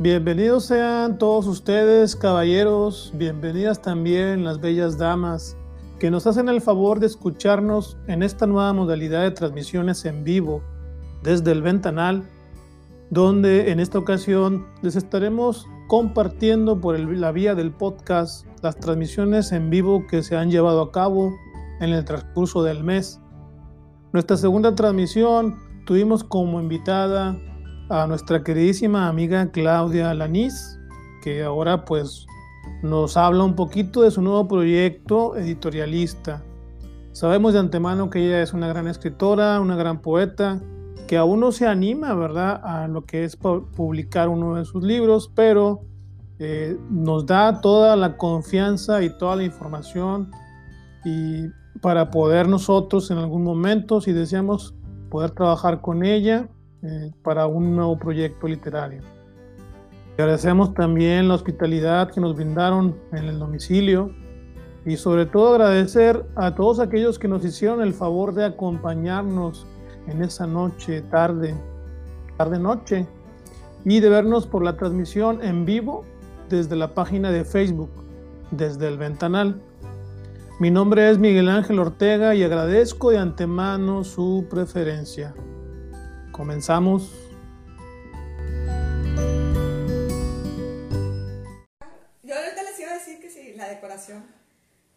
Bienvenidos sean todos ustedes, caballeros, bienvenidas también las bellas damas que nos hacen el favor de escucharnos en esta nueva modalidad de transmisiones en vivo desde el ventanal, donde en esta ocasión les estaremos compartiendo por la vía del podcast las transmisiones en vivo que se han llevado a cabo en el transcurso del mes. Nuestra segunda transmisión tuvimos como invitada a nuestra queridísima amiga Claudia Lanís, que ahora pues nos habla un poquito de su nuevo proyecto editorialista. Sabemos de antemano que ella es una gran escritora, una gran poeta, que aún no se anima, ¿verdad?, a lo que es publicar uno de sus libros, pero eh, nos da toda la confianza y toda la información y para poder nosotros en algún momento, si deseamos, poder trabajar con ella eh, para un nuevo proyecto literario. Agradecemos también la hospitalidad que nos brindaron en el domicilio y sobre todo agradecer a todos aquellos que nos hicieron el favor de acompañarnos en esa noche, tarde, tarde noche, y de vernos por la transmisión en vivo desde la página de Facebook, desde el ventanal. Mi nombre es Miguel Ángel Ortega y agradezco de antemano su preferencia. Comenzamos. Yo ahorita les iba a decir que si la decoración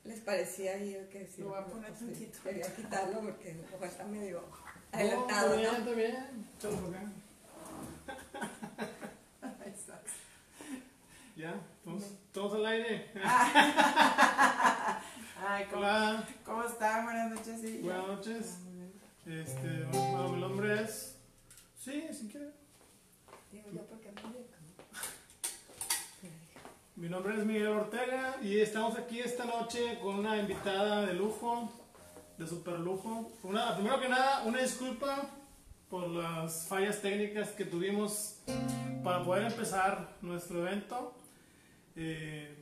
les parecía y yo que sí. Lo voy a poner pues, tantito. Quería quitarlo porque ojalá está medio No, adelantado, está bien, ¿no? está bien. Ahí está. Ya, todos, todos al aire. Ay, ¿cómo, Hola, ¿cómo están? Buenas noches, sí. buenas noches. Este, mi nombre es. Sí, si quiere. Digo yo porque no me- Mi nombre es Miguel Ortega y estamos aquí esta noche con una invitada de lujo, de super lujo. Una, primero que nada, una disculpa por las fallas técnicas que tuvimos para poder empezar nuestro evento. Eh,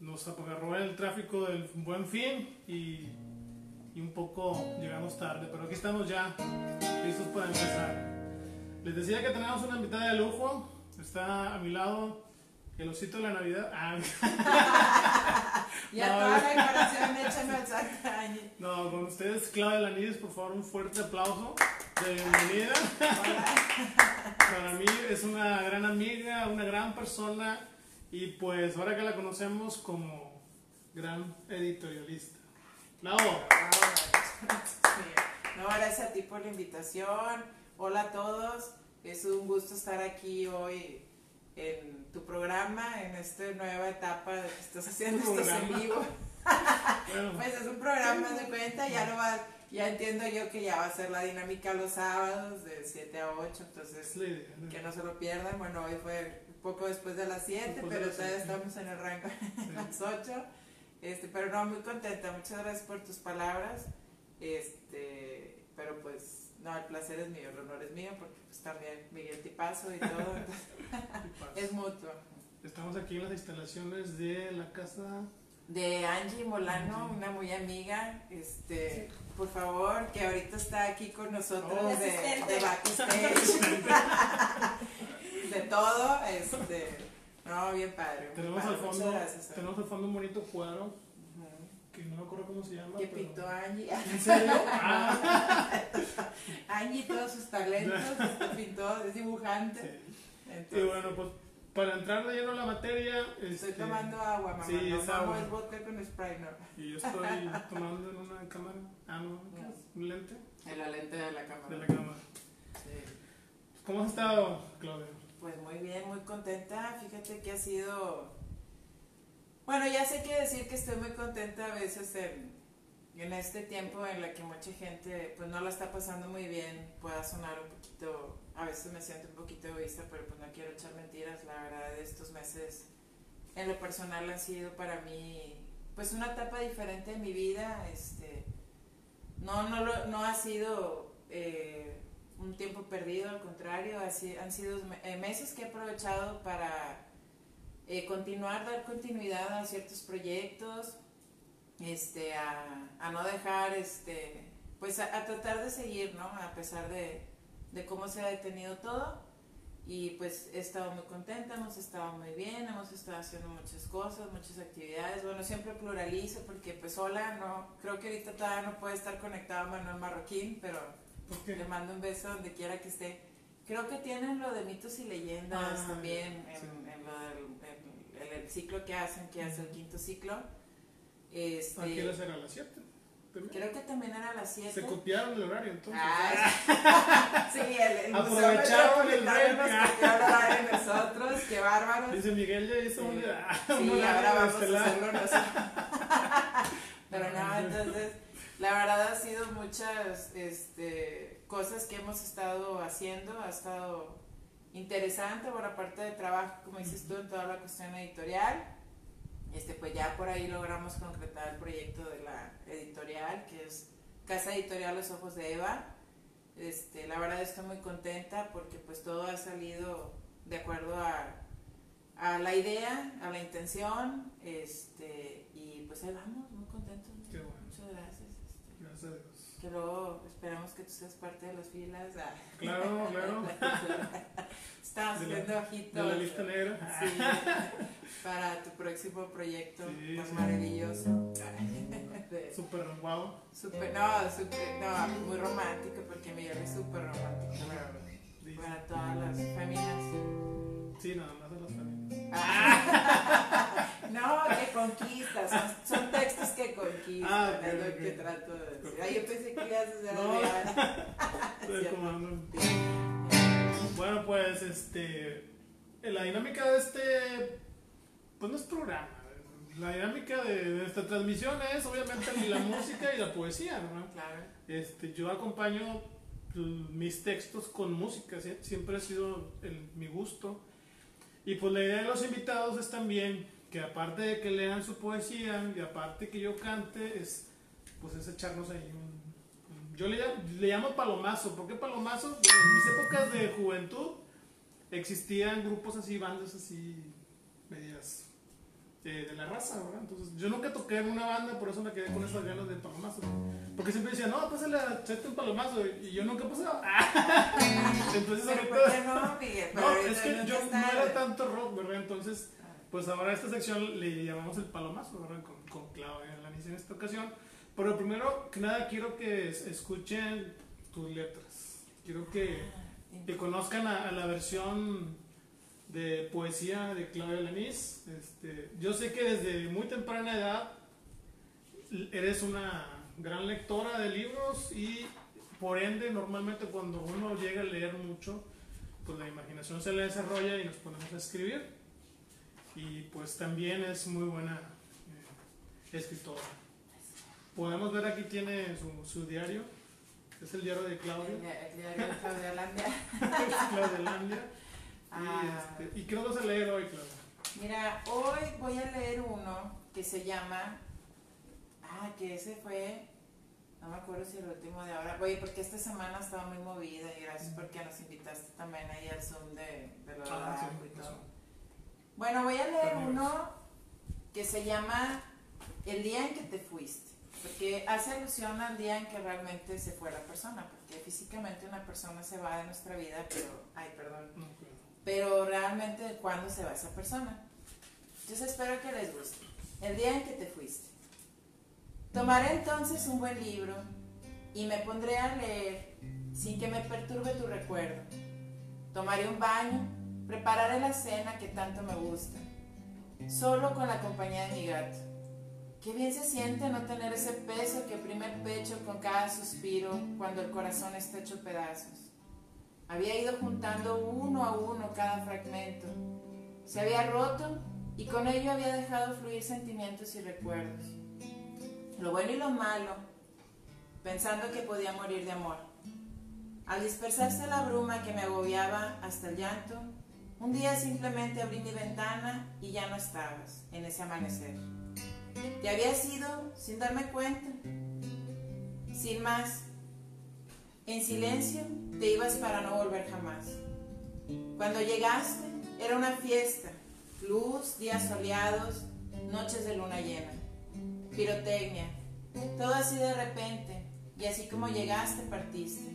nos agarró el tráfico del buen fin y, y un poco llegamos tarde, pero aquí estamos ya listos para empezar. Les decía que tenemos una invitada de lujo, está a mi lado el osito de la Navidad. Ah, Ya No, toda la decoración hecha no, con ustedes, Claudia Lanís, por favor, un fuerte aplauso de bienvenida. Para mí es una gran amiga, una gran persona y pues ahora que la conocemos como gran editorialista. Lau, No, gracias a ti por la invitación. Hola a todos. Es un gusto estar aquí hoy en tu programa, en esta nueva etapa de que estás haciendo estos en vivo. Pues es un programa de cuenta, ya lo va, ya entiendo yo que ya va a ser la dinámica los sábados de 7 a 8, entonces que no se lo pierdan. Bueno, hoy fue un poco después de las 7, Después de pero todavía estamos en el rango Sí. las 8. Este, pero no, muy contenta. Muchas gracias por tus palabras. Este, pero pues, no, el placer es mío, el honor es mío, porque pues también Miguel Tipazo y todo, entonces, es mutuo. Estamos aquí en las instalaciones de la casa. De Angie Molano, Angie. una muy amiga, este, por favor, que ahorita está aquí con nosotros Oh. de, de backstage, de todo, este, no, bien padre. Tenemos padre, al fondo, gracias. tenemos al fondo un bonito cuadro. Que no me acuerdo cómo se llama. Que pero- pintó Angie. ¿En serio? Ah, Angie, todos sus talentos, este, pintó, es dibujante. sí. Entonces, Y bueno, pues para entrar de lleno en la materia. estoy este, tomando agua, mamá. sí, no, es agua. es vodka con spray, no. Y yo estoy tomando en una cámara. Ah, no, ¿qué es? Un lente En la lente de la cámara. de la cámara. Sí. ¿Cómo has estado, Claudia? Pues muy bien, muy contenta. Fíjate que ha sido. Bueno, ya sé que decir que estoy muy contenta a veces en, en este tiempo en la que mucha gente pues no la está pasando muy bien, pueda sonar un poquito, a veces me siento un poquito egoísta, pero pues no quiero echar mentiras. La verdad, estos meses en lo personal han sido para mí pues una etapa diferente de mi vida. Este, no, no, lo- no ha sido eh, un tiempo perdido, al contrario, así, han sido eh, meses que he aprovechado para eh, continuar, dar continuidad a ciertos proyectos, este, a, a no dejar, este, pues a, a tratar de seguir, ¿no? A pesar de, de cómo se ha detenido todo. y pues he estado muy contenta, hemos estado muy bien, hemos estado haciendo muchas cosas, muchas actividades. Bueno, siempre pluralizo porque pues sola, no, creo que ahorita todavía no puede estar conectado Manuel Marroquín, pero le mando un beso donde quiera que esté. Creo que tienen lo de mitos y leyendas Ah, también sí. en, en lo del en el ciclo que hacen, que es el quinto ciclo. Este, Aquí las era a las 7. creo que también era a las 7. Se copiaron el horario entonces. Ah, sí, el, el Aprovecharon el nos horario de nosotros, qué bárbaros. Dice Miguel ya hizo un, Sí. un Sí, horario ahora vamos a hacerlo nosotros. Pero no, entonces, la verdad ha sido muchas este, cosas que hemos estado haciendo, ha estado interesante, por aparte de trabajo, como dices tú, en toda la cuestión editorial. Este, pues ya por ahí logramos concretar el proyecto de la editorial, que es Casa Editorial Los Ojos de Eva. Este, la verdad estoy muy contenta porque pues todo ha salido de acuerdo a, a la idea, a la intención, este, y pues ahí vamos, muy contentos. Qué bueno. Muchas gracias. este, Gracias a Dios. Que luego esperamos que tú seas parte de las filas. ah. Claro, claro. La- haciendo ojitos. De la lista negra. Sí, para tu próximo proyecto Sí, tan sí. maravilloso. Súper guau. Super, no, super, no, muy romántico, porque Miguel es súper romántico para, para todas las familias. Sí, nada más a las familias. Ah. no, que conquistas, son, son textos que conquistan, Ah, ok, es lo ok. que trato de decir. Ay, yo pensé que ibas a hacer No. real. Bueno, pues este. La dinámica de este. Pues no es programa. La dinámica de, de nuestra transmisión es obviamente la música y la poesía, ¿no? Claro. Este, yo acompaño pues, mis textos con música, sie- siempre ha sido el- mi gusto. Y pues la idea de los invitados es también que aparte de que lean su poesía y aparte que yo cante, es pues es echarnos ahí un... yo le, llam- le llamo palomazo. ¿Por qué palomazo? En mis épocas de juventud existían grupos así, bandas así, medias de, de la raza, ¿verdad? Entonces yo nunca toqué en una banda, por eso me quedé con esas ganas de palomazo. Porque siempre decían, no, pásale, echate un palomazo. Y yo nunca pasaba. Entonces Pero ¿por ahorita... no, Miguel? No, es que yo no era tanto rock, ¿verdad? Entonces, pues ahora a esta sección le llamamos el palomazo, ¿verdad? Con, con Claudia Lanis en esta ocasión. Pero primero que nada quiero que es- escuchen tus letras. Quiero que, que conozcan a, a la versión de poesía de Claudia Lanís. Este, yo sé que desde muy temprana edad eres una gran lectora de libros y por ende normalmente cuando uno llega a leer mucho, pues la imaginación se le desarrolla y nos ponemos a escribir. Y pues también es muy buena eh, escritora. Podemos ver aquí tiene su, su diario, es el diario de Claudia, El dia- el diario de Claudia Landia. Claudia Landia. Ah. Y, este, ¿y qué nos vas a leer hoy, Claudia? Mira, hoy voy a leer uno que se llama. Ah, que ese fue. No me acuerdo si el último de ahora. Oye, porque esta semana estaba muy movida y gracias porque nos invitaste también ahí al Zoom de, de lo Ah, sí, y eso. todo. Bueno, voy a leer También. uno que se llama El día en que te fuiste. Porque hace alusión al día en que realmente se fue la persona. Porque físicamente una persona se va de nuestra vida, pero. Ay, perdón pues, pero realmente cuándo se va esa persona. Entonces espero que les guste. El día en que te fuiste. Tomaré entonces un buen libro y me pondré a leer sin que me perturbe tu recuerdo. Tomaré un baño, prepararé la cena que tanto me gusta, solo con la compañía de mi gato. Qué bien se siente no tener ese peso que oprime el pecho con cada suspiro cuando el corazón está hecho pedazos. Había ido juntando uno a uno cada fragmento. Se había roto y con ello había dejado fluir sentimientos y recuerdos. Lo bueno y lo malo, pensando que podía morir de amor. Al dispersarse la bruma que me agobiaba hasta el llanto, un día simplemente abrí mi ventana y ya no estabas en ese amanecer. Te habías ido sin darme cuenta. Sin más, en silencio te ibas para no volver jamás. Cuando llegaste era una fiesta, luz, días soleados, noches de luna llena, pirotecnia, todo así de repente y así como llegaste partiste.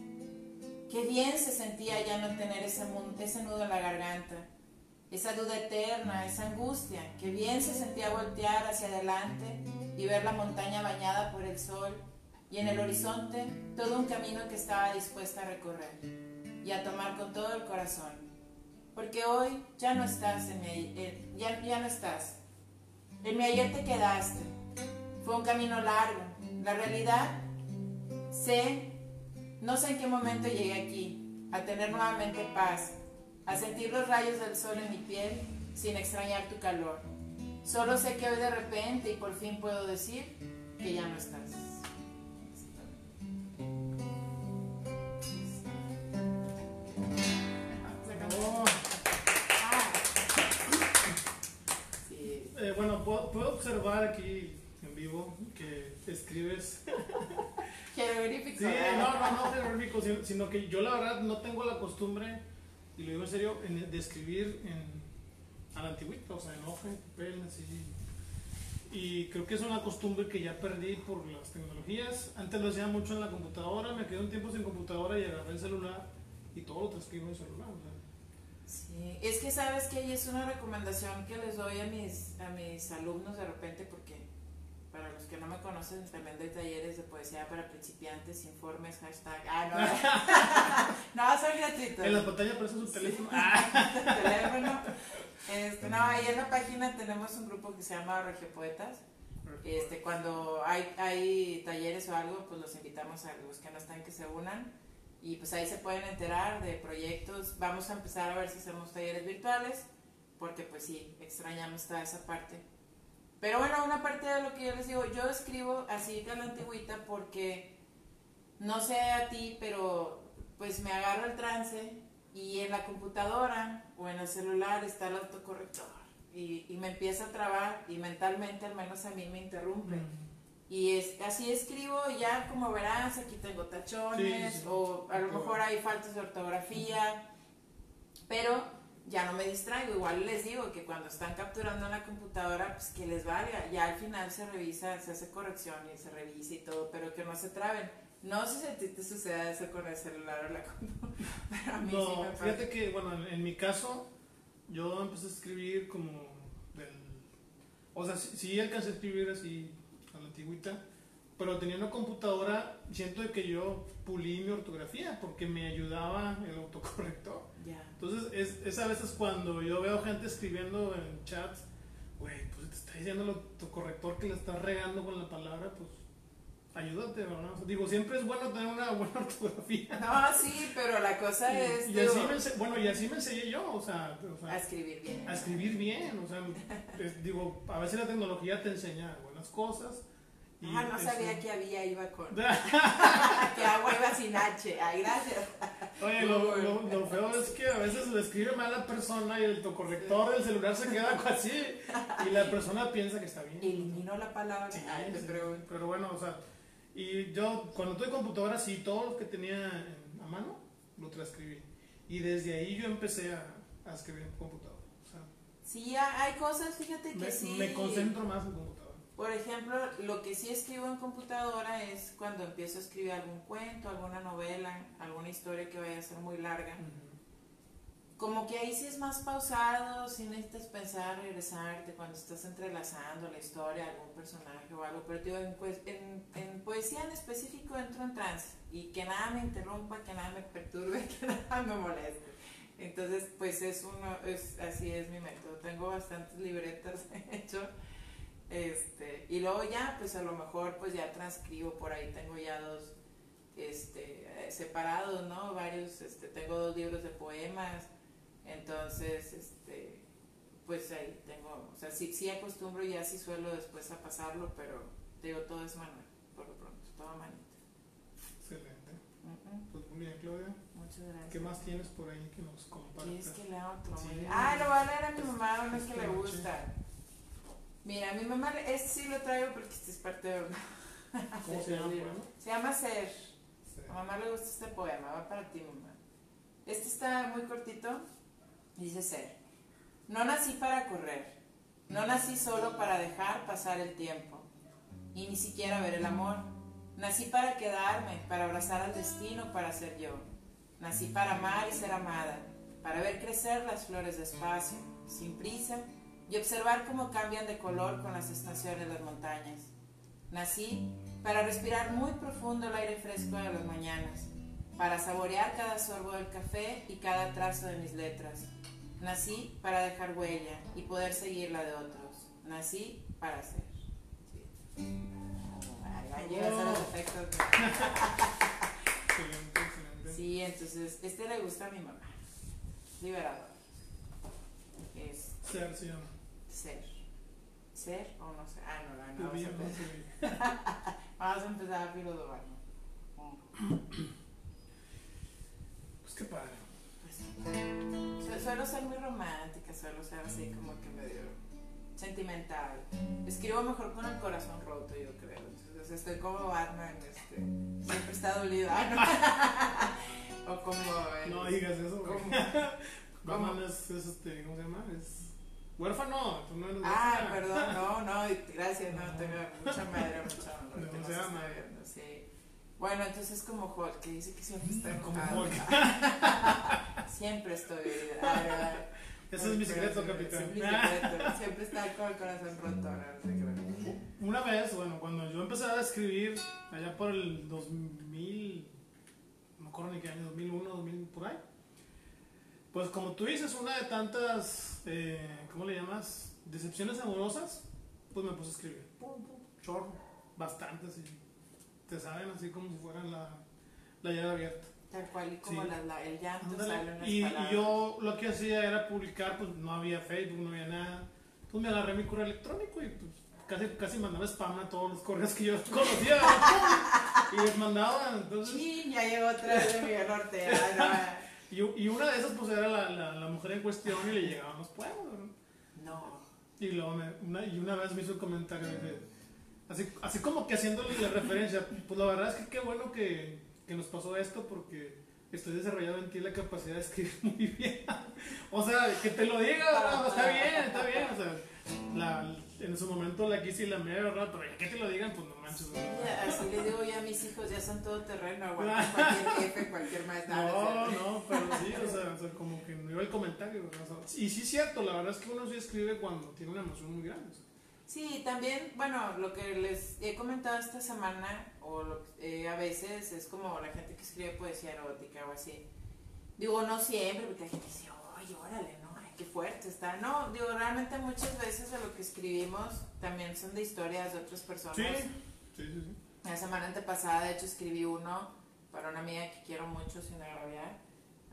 Qué bien se sentía ya no tener ese, ese nudo en la garganta, esa duda eterna, esa angustia. Qué bien se sentía voltear hacia adelante y ver la montaña bañada por el sol y en el horizonte todo un camino que estaba dispuesta a recorrer y a tomar con todo el corazón. Porque hoy ya no estás en mi, eh, ya, ya no estás. En mi ayer te quedaste. Fue un camino largo. La realidad, sé, no sé en qué momento llegué aquí, a tener nuevamente paz, a sentir los rayos del sol en mi piel sin extrañar tu calor. Solo sé que hoy de repente y por fin puedo decir que ya no estás. Eh, bueno, puedo, observar aquí en vivo que escribes. Jeroglífico. Sí, no, no, no jeroglífico, sino, sino, que yo la verdad no tengo la costumbre, y lo digo en serio, de escribir en, a la antigüita, o sea, en hoja, en papel, así. Y creo que es una costumbre que ya perdí por las tecnologías. Antes lo hacía mucho en la computadora, me quedé un tiempo sin computadora y agarré el celular y todo lo transcribo en el celular. Sí, es que sabes que ahí es una recomendación que les doy a mis, a mis alumnos de repente porque para los que no me conocen también doy talleres de poesía para principiantes, informes, hashtag, ah no, no, son gratuitos. En la pantalla aparece su teléfono. teléfono. Este, no, ahí en la página tenemos un grupo que se llama Regiopoetas. Este, cuando hay, hay talleres o algo, pues los invitamos a los que no están que se unan y pues ahí se pueden enterar de proyectos. Vamos a empezar a ver si hacemos talleres virtuales, porque pues sí, extrañamos toda esa parte. Pero bueno, una parte de lo que yo les digo, yo escribo así de la antigüita porque no sé a ti, pero pues me agarro el trance y en la computadora o en el celular está el autocorrector y, y me empieza a trabar y mentalmente al menos a mí me interrumpe. Y es, así escribo ya como verás, aquí tengo tachones o a lo mejor hay faltas de ortografía, pero ya no me distraigo. Igual les digo que cuando están capturando en la computadora, pues que les valga. Ya al final se revisa, se hace corrección y se revisa y todo, pero que no se traben. No sé si a ti te sucede eso con el celular o la computadora, pero a mí no, sí me pasa. fíjate que, bueno, en, mi caso, yo empecé a escribir como del... O sea, sí, sí alcancé a escribir así antigüita, pero tenía una computadora, siento de que yo pulí mi ortografía porque me ayudaba el autocorrector. Entonces, es, es, a veces cuando yo veo gente escribiendo en chats, güey, pues te está diciendo el autocorrector que le estás regando con la palabra, pues ayúdate, ¿verdad? digo, siempre es bueno tener una buena ortografía. No, sí, pero la cosa es... Y así me, bueno, y así me enseñé yo, o sea, A escribir bien. A escribir bien, o sea, digo, a veces la tecnología te enseña buenas cosas, ah, no sabía que había, iba con. que agua iba sin H. Ay, gracias. Oye, lo, lo, feo es que a veces lo escribe mal la persona y el autocorrector del celular se queda así y la persona piensa que está bien. Eliminó la palabra. Sí, pero, pero bueno, o sea, y yo cuando tuve computadora, sí, todo lo que tenía a mano lo transcribí. Y desde ahí yo empecé a, a escribir en computadora. O sea, sí, hay cosas, fíjate que me, sí. Me concentro más en computadora. Por ejemplo, lo que sí escribo en computadora es cuando empiezo a escribir algún cuento, alguna novela, alguna historia que vaya a ser muy larga. Como que ahí sí es más pausado, si necesitas pensar, regresarte cuando estás entrelazando la historia, algún personaje o algo. Pero en, pues, en, en, poesía en específico entro en trance y que nada me interrumpa, que nada me perturbe, que nada me moleste. Entonces, pues es uno, es, así es mi método. Tengo bastantes libretas, de hecho este, y luego ya, pues a lo mejor pues ya transcribo por ahí, tengo ya dos este, separados, ¿no? Varios, este, tengo dos libros de poemas, entonces, este, pues ahí tengo, o sea, sí, sí acostumbro ya sí suelo después a pasarlo, pero digo, todo es manual, por lo pronto, todo manita. Excelente. Pues muy bien, Claudia. Muchas gracias. ¿Qué más tienes por ahí que nos compartas? es que lea otro? Ah, lo voy a leer a mi mamá, uno que le gusta. Mira, mi mamá, este sí lo traigo porque este es parte de... ¿Cómo se llama Se llama Ser. A mamá le gusta este poema, va para ti, mamá. Este está muy cortito. Dice Ser. No nací para correr. No nací solo para dejar pasar el tiempo. Y ni siquiera ver el amor. Nací para quedarme, para abrazar al destino, para ser yo. Nací para amar y ser amada, para ver crecer las flores despacio, sin prisa, y observar cómo cambian de color con las estaciones de las montañas. Nací para respirar muy profundo el aire fresco de las mañanas, para saborear cada sorbo del café y cada trazo de mis letras. Nací para dejar huella y poder seguir la de otros. Nací para ser. Sí. Excelente. Sí, entonces, este le gusta a mi mamá. Liberador. Es Ser, se llama. Ser. Ser o no ser. Ah, no, no, no. Vamos a vamos a, empezar a filosofar. Pues qué padre. Pues, su- suelo ser muy romántica, suelo ser así como que medio sentimental. Escribo mejor con el corazón roto, yo creo. Entonces estoy como Batman, este, siempre está dolido. Ah, no. o como el- No digas eso. ¿Cómo? Batman es, es este, ¿cómo se llama? Es huérfano. Tú no eres Ah, huérfana. perdón, no, no, gracias, no, tengo mucha madre, mucha honra. No que nos se está llama. viendo, sí. Bueno, entonces como Hulk, que dice que siempre está enojado. Siempre estoy Ese es mi secreto, capitán. es mi secreto, siempre está con el corazón roto, no. Una vez, bueno, cuando yo empecé a escribir, allá por el 2000, no me acuerdo ni qué año, 2001, 2000, por ahí. Pues como tú dices, una de tantas, eh, ¿cómo le llamas? Decepciones amorosas, pues me puse a escribir. Pum, pum, chorro, bastantes y te saben así como si fueran la, la llave abierta. Tal cual y como Sí. la- la- el llanto sale Y, yo lo que hacía era publicar, pues no había Facebook, no había nada. Pues me agarré mi correo electrónico y pues casi, casi mandaba spam a todos los correos que yo conocía. y les mandaba, entonces... Sí, ya llegó otra vez de Miguel Ortega. Y, y una de esas pues era la, la, la mujer en cuestión y le llegaban los poemas. ¿no? No. Y luego me- una, y una vez me hizo un comentario así, así como que haciéndole la referencia, pues la verdad es que qué bueno que, que nos pasó esto porque estoy desarrollando en ti la capacidad de escribir muy bien. o sea, que te lo diga, está bien, está bien. O sea, en su momento la quise y la me ¿verdad? Pero ya que te lo digan, pues no manches. Ya, Así les digo ya a mis hijos, ya son todo terreno, aguantan cualquier jefe, cualquier maestro. No, no, pero sí, o sea, o sea, como que no iba el comentario. O sea, y sí es cierto, la verdad es que uno sí escribe cuando tiene una emoción muy grande. o sea. Sí, también, bueno, lo que les he comentado esta semana, o lo- eh, a veces es como la gente que escribe poesía erótica o así. Digo, no siempre, porque la gente dice, oye, órale, qué fuerte está. No, digo, realmente muchas veces de lo que escribimos también son de historias de otras personas. Sí, sí, sí. sí. La semana antepasada, de hecho, escribí uno para una amiga que quiero mucho, sin agraviar,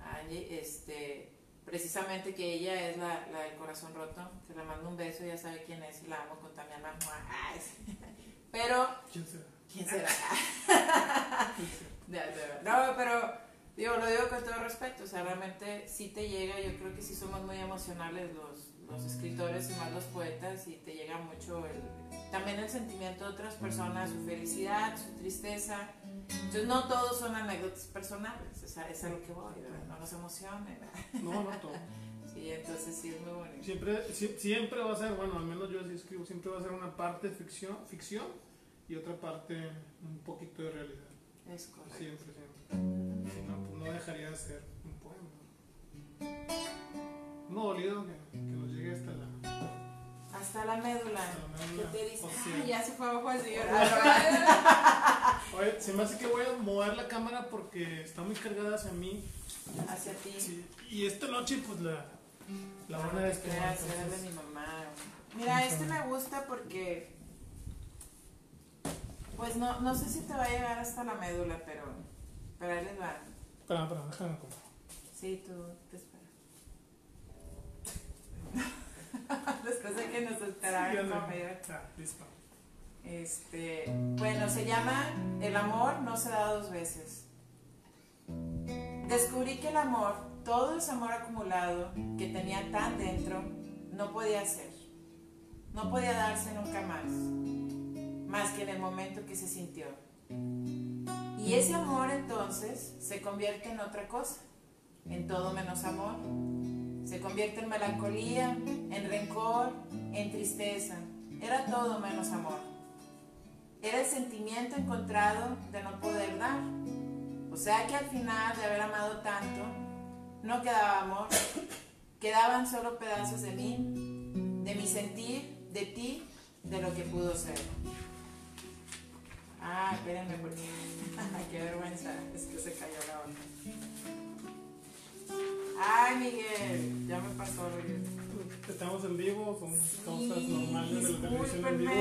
Angie, este, precisamente que ella es la, la del corazón roto, que le mando un beso, ya sabe quién es y la amo con también la. Pero, ¿Quién será? ¿quién será? No, pero digo, lo digo con todo respeto, o sea, realmente sí te llega, yo creo que sí somos muy emocionales los, los escritores y más los poetas y te llega mucho el, también el sentimiento de otras personas, su felicidad, su tristeza. Entonces no todos son anécdotas personales, o sea, es a lo que voy, ¿verdad? no nos emocionen. No, no todo. Sí, entonces sí es muy bonito. Siempre, sie- siempre va a ser, bueno, al menos yo así escribo, siempre va a ser una parte ficción, ficción y otra parte un poquito de realidad. Es correcto. Siempre. Si no, pues no dejaría de ser un poema. No dolido que, que nos llegue hasta la. Hasta la médula. Hasta la ¿Qué médula te dice? Ay, ya se fue abajo el señor. Ah, Oye, se me hace que voy a mover la cámara porque está muy cargada hacia mí. Hacia ti. Sí, Y esta noche, pues la. La buena creas, era de mi mamá. Mira, este me gusta porque. Pues no, no sé si te va a llegar hasta la médula, pero. Pero ahí les va. Espera, espera, déjame como. Sí, tú te esperas. Después de que nos esperaron Sí, listo. Este, bueno, se llama El amor no se da dos veces. Descubrí que el amor, todo ese amor acumulado que tenía tan dentro, no podía ser. No podía darse nunca más, más que en el momento que se sintió. Y ese amor entonces se convierte en otra cosa, en todo menos amor. Se convierte en melancolía, en rencor, en tristeza. Era todo menos amor. Era el sentimiento encontrado de no poder dar. O sea que al final de haber amado tanto, no quedaba amor, quedaban solo pedazos de mí, de mi sentir, de ti, de lo que pudo ser. Ah, espérenme porque. qué vergüenza. Es que se cayó la onda. Ay, Miguel, ya me pasó, Miguel. Estamos en vivo, son cosas normales de la televisión en vivo.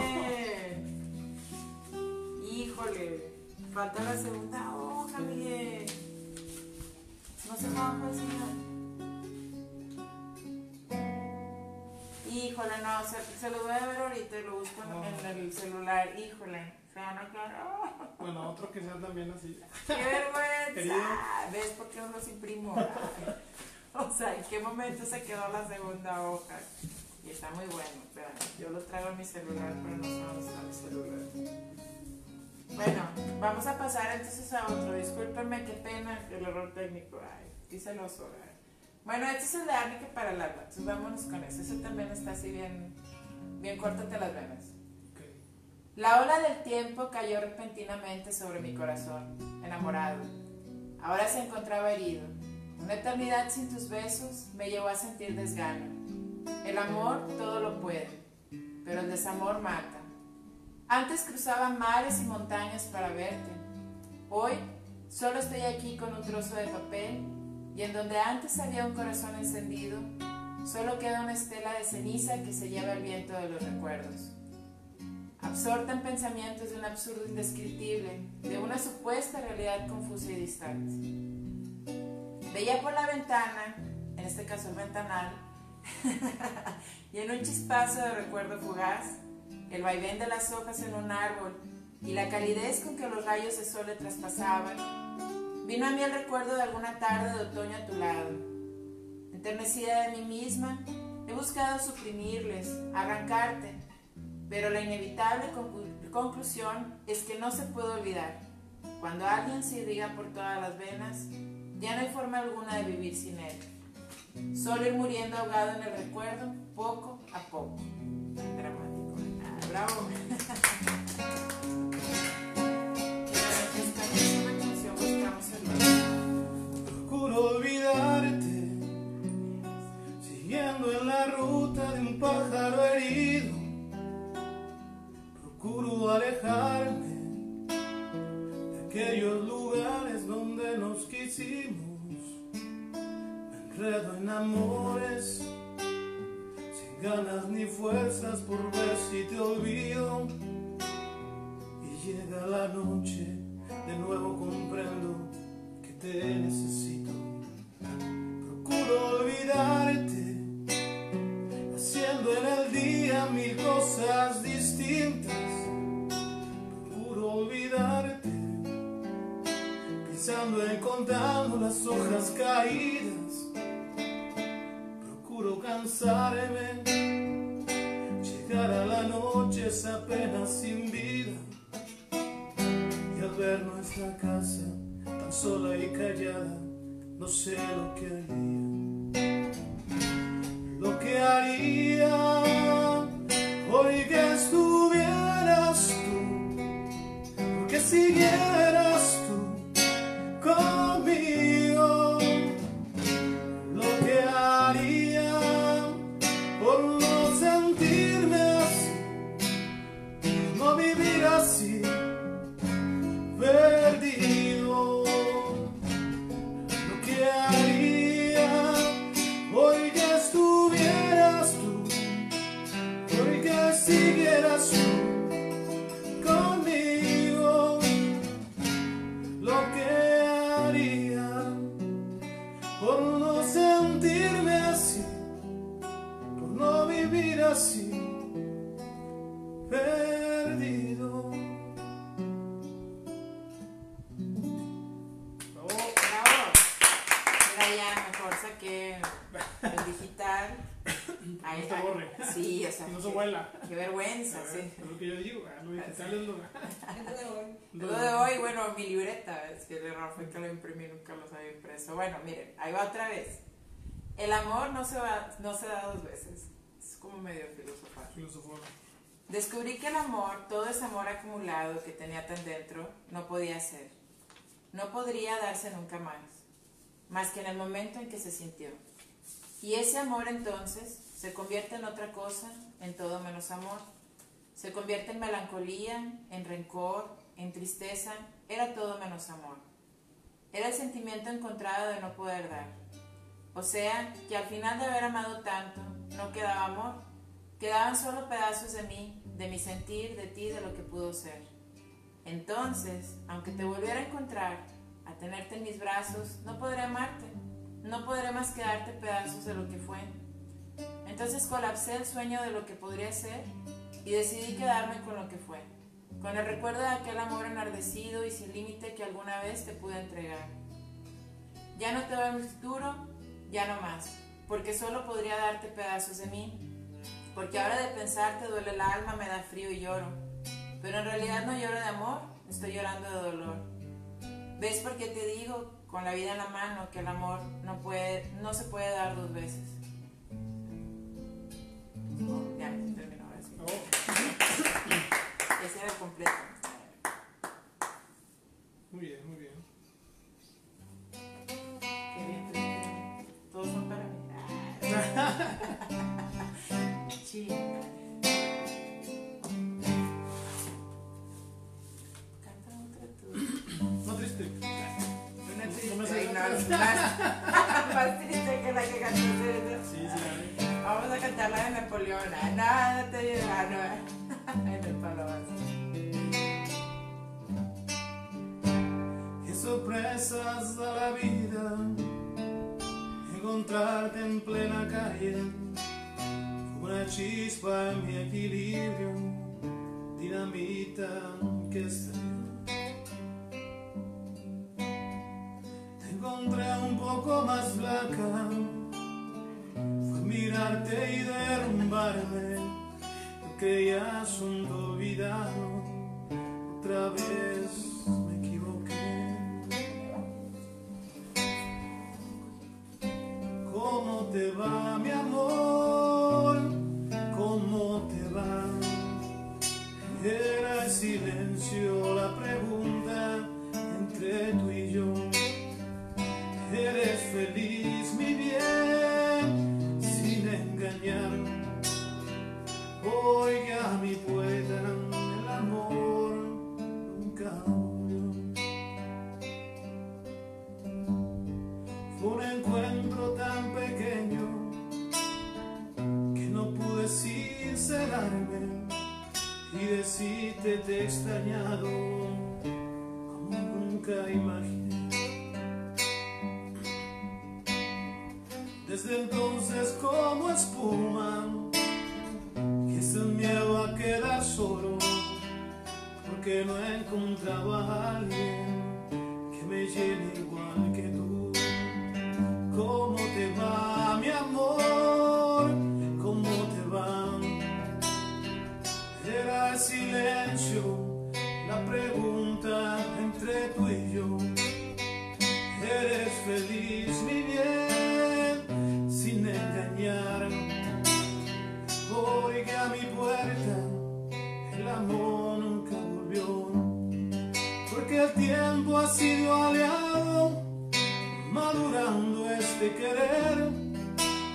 Híjole, falta la segunda hoja, Miguel. No se me va a Híjole, no, se, se, lo voy a ver ahorita y lo busco en el celular. Híjole, se van a quedar. Bueno, otro que sea también así. ¡Qué vergüenza! ¿Ves por qué no los imprimo? o sea, ¿en qué momento se quedó la segunda hoja? Y está muy bueno, pero yo lo traigo en mi celular, pero no se va a mi celular. Bueno, vamos a pasar entonces a otro. Discúlpenme, qué pena el error técnico. Ay, quise los Bueno, este es el de Arnica para el alma. Entonces vámonos con ese. Ese también está así bien, bien córtate las venas. La ola del tiempo cayó repentinamente sobre mi corazón, enamorado. Ahora se encontraba herido. Una eternidad sin tus besos me llevó a sentir desgano. El amor todo lo puede, pero el desamor mata. Antes cruzaba mares y montañas para verte. Hoy solo estoy aquí con un trozo de papel y en donde antes había un corazón encendido, solo queda una estela de ceniza que se lleva el viento de los recuerdos. Absorta en pensamientos de un absurdo indescriptible, de una supuesta realidad confusa y distante. Veía por la ventana, en este caso el ventanal, y en un chispazo de recuerdo fugaz, el vaivén de las hojas en un árbol y la calidez con que los rayos de sol le traspasaban, vino a mí el recuerdo de alguna tarde de otoño a tu lado. Enternecida de mí misma, he buscado suprimirles, arrancarte, pero la inevitable conclusión es que no se puede olvidar. Cuando alguien se irriga por todas las venas, ya no hay forma alguna de vivir sin él. Solo ir muriendo ahogado en el recuerdo, poco a poco. Bravo. Procuro olvidarte, siguiendo en la ruta de un pájaro herido. Procuro alejarme de aquellos lugares donde nos quisimos. Me enredo en amores ganas ni fuerzas por ver si te olvido. Y llega la noche, de nuevo comprendo que te necesito. Procuro olvidarte, haciendo en el día mil cosas distintas. Procuro olvidarte, pensando en contando las hojas caídas cansarme. Llegar a la noche apenas sin vida. Y al ver nuestra casa tan sola y callada, no sé lo que haría. Lo que haría hoy que estuvieras siguieras tú conmigo. Lo que haría así, perdido. Impreso. Bueno, miren, ahí va otra vez. El amor no se, va, no se da dos veces. Es como medio filosofal. Filosofal. Descubrí que el amor, todo ese amor acumulado que tenía tan dentro, no podía ser. no podría darse nunca más, más que en el momento en que se sintió. Y ese amor entonces se convierte en otra cosa, en todo menos amor. Se convierte en melancolía, en rencor, en tristeza, era todo menos amor. Era el sentimiento encontrado de no poder dar. O sea, que al final de haber amado tanto, no quedaba amor, quedaban solo pedazos de mí, de mi sentir, de ti, de lo que pudo ser. Entonces, aunque te volviera a encontrar, a tenerte en mis brazos, no podré amarte, no podré más que darte pedazos de lo que fue. Entonces colapsé el sueño de lo que podría ser y decidí quedarme con lo que fue, con el recuerdo de aquel amor enardecido y sin límite que alguna vez te pude entregar. Ya no te en el futuro, ya no más, porque solo podría darte pedazos de mí, porque ahora de pensar te duele el alma, me da frío y lloro, pero en realidad no lloro de amor, estoy llorando de dolor. ¿Ves por qué te digo, con la vida en la mano, que el amor no, puede, no se puede dar dos veces? Oh, ya, terminó ahora sí. Ese era el completo. Muy bien, muy bien. Qué bien, triste. Todos son para mí. Chinga. Canta otra tú. No triste. Una No triste. me no, otra. más, más triste que la que cantaste. Sí, sí, Vamos a cantar la de Napoleón. No, no te ah, no. Querer.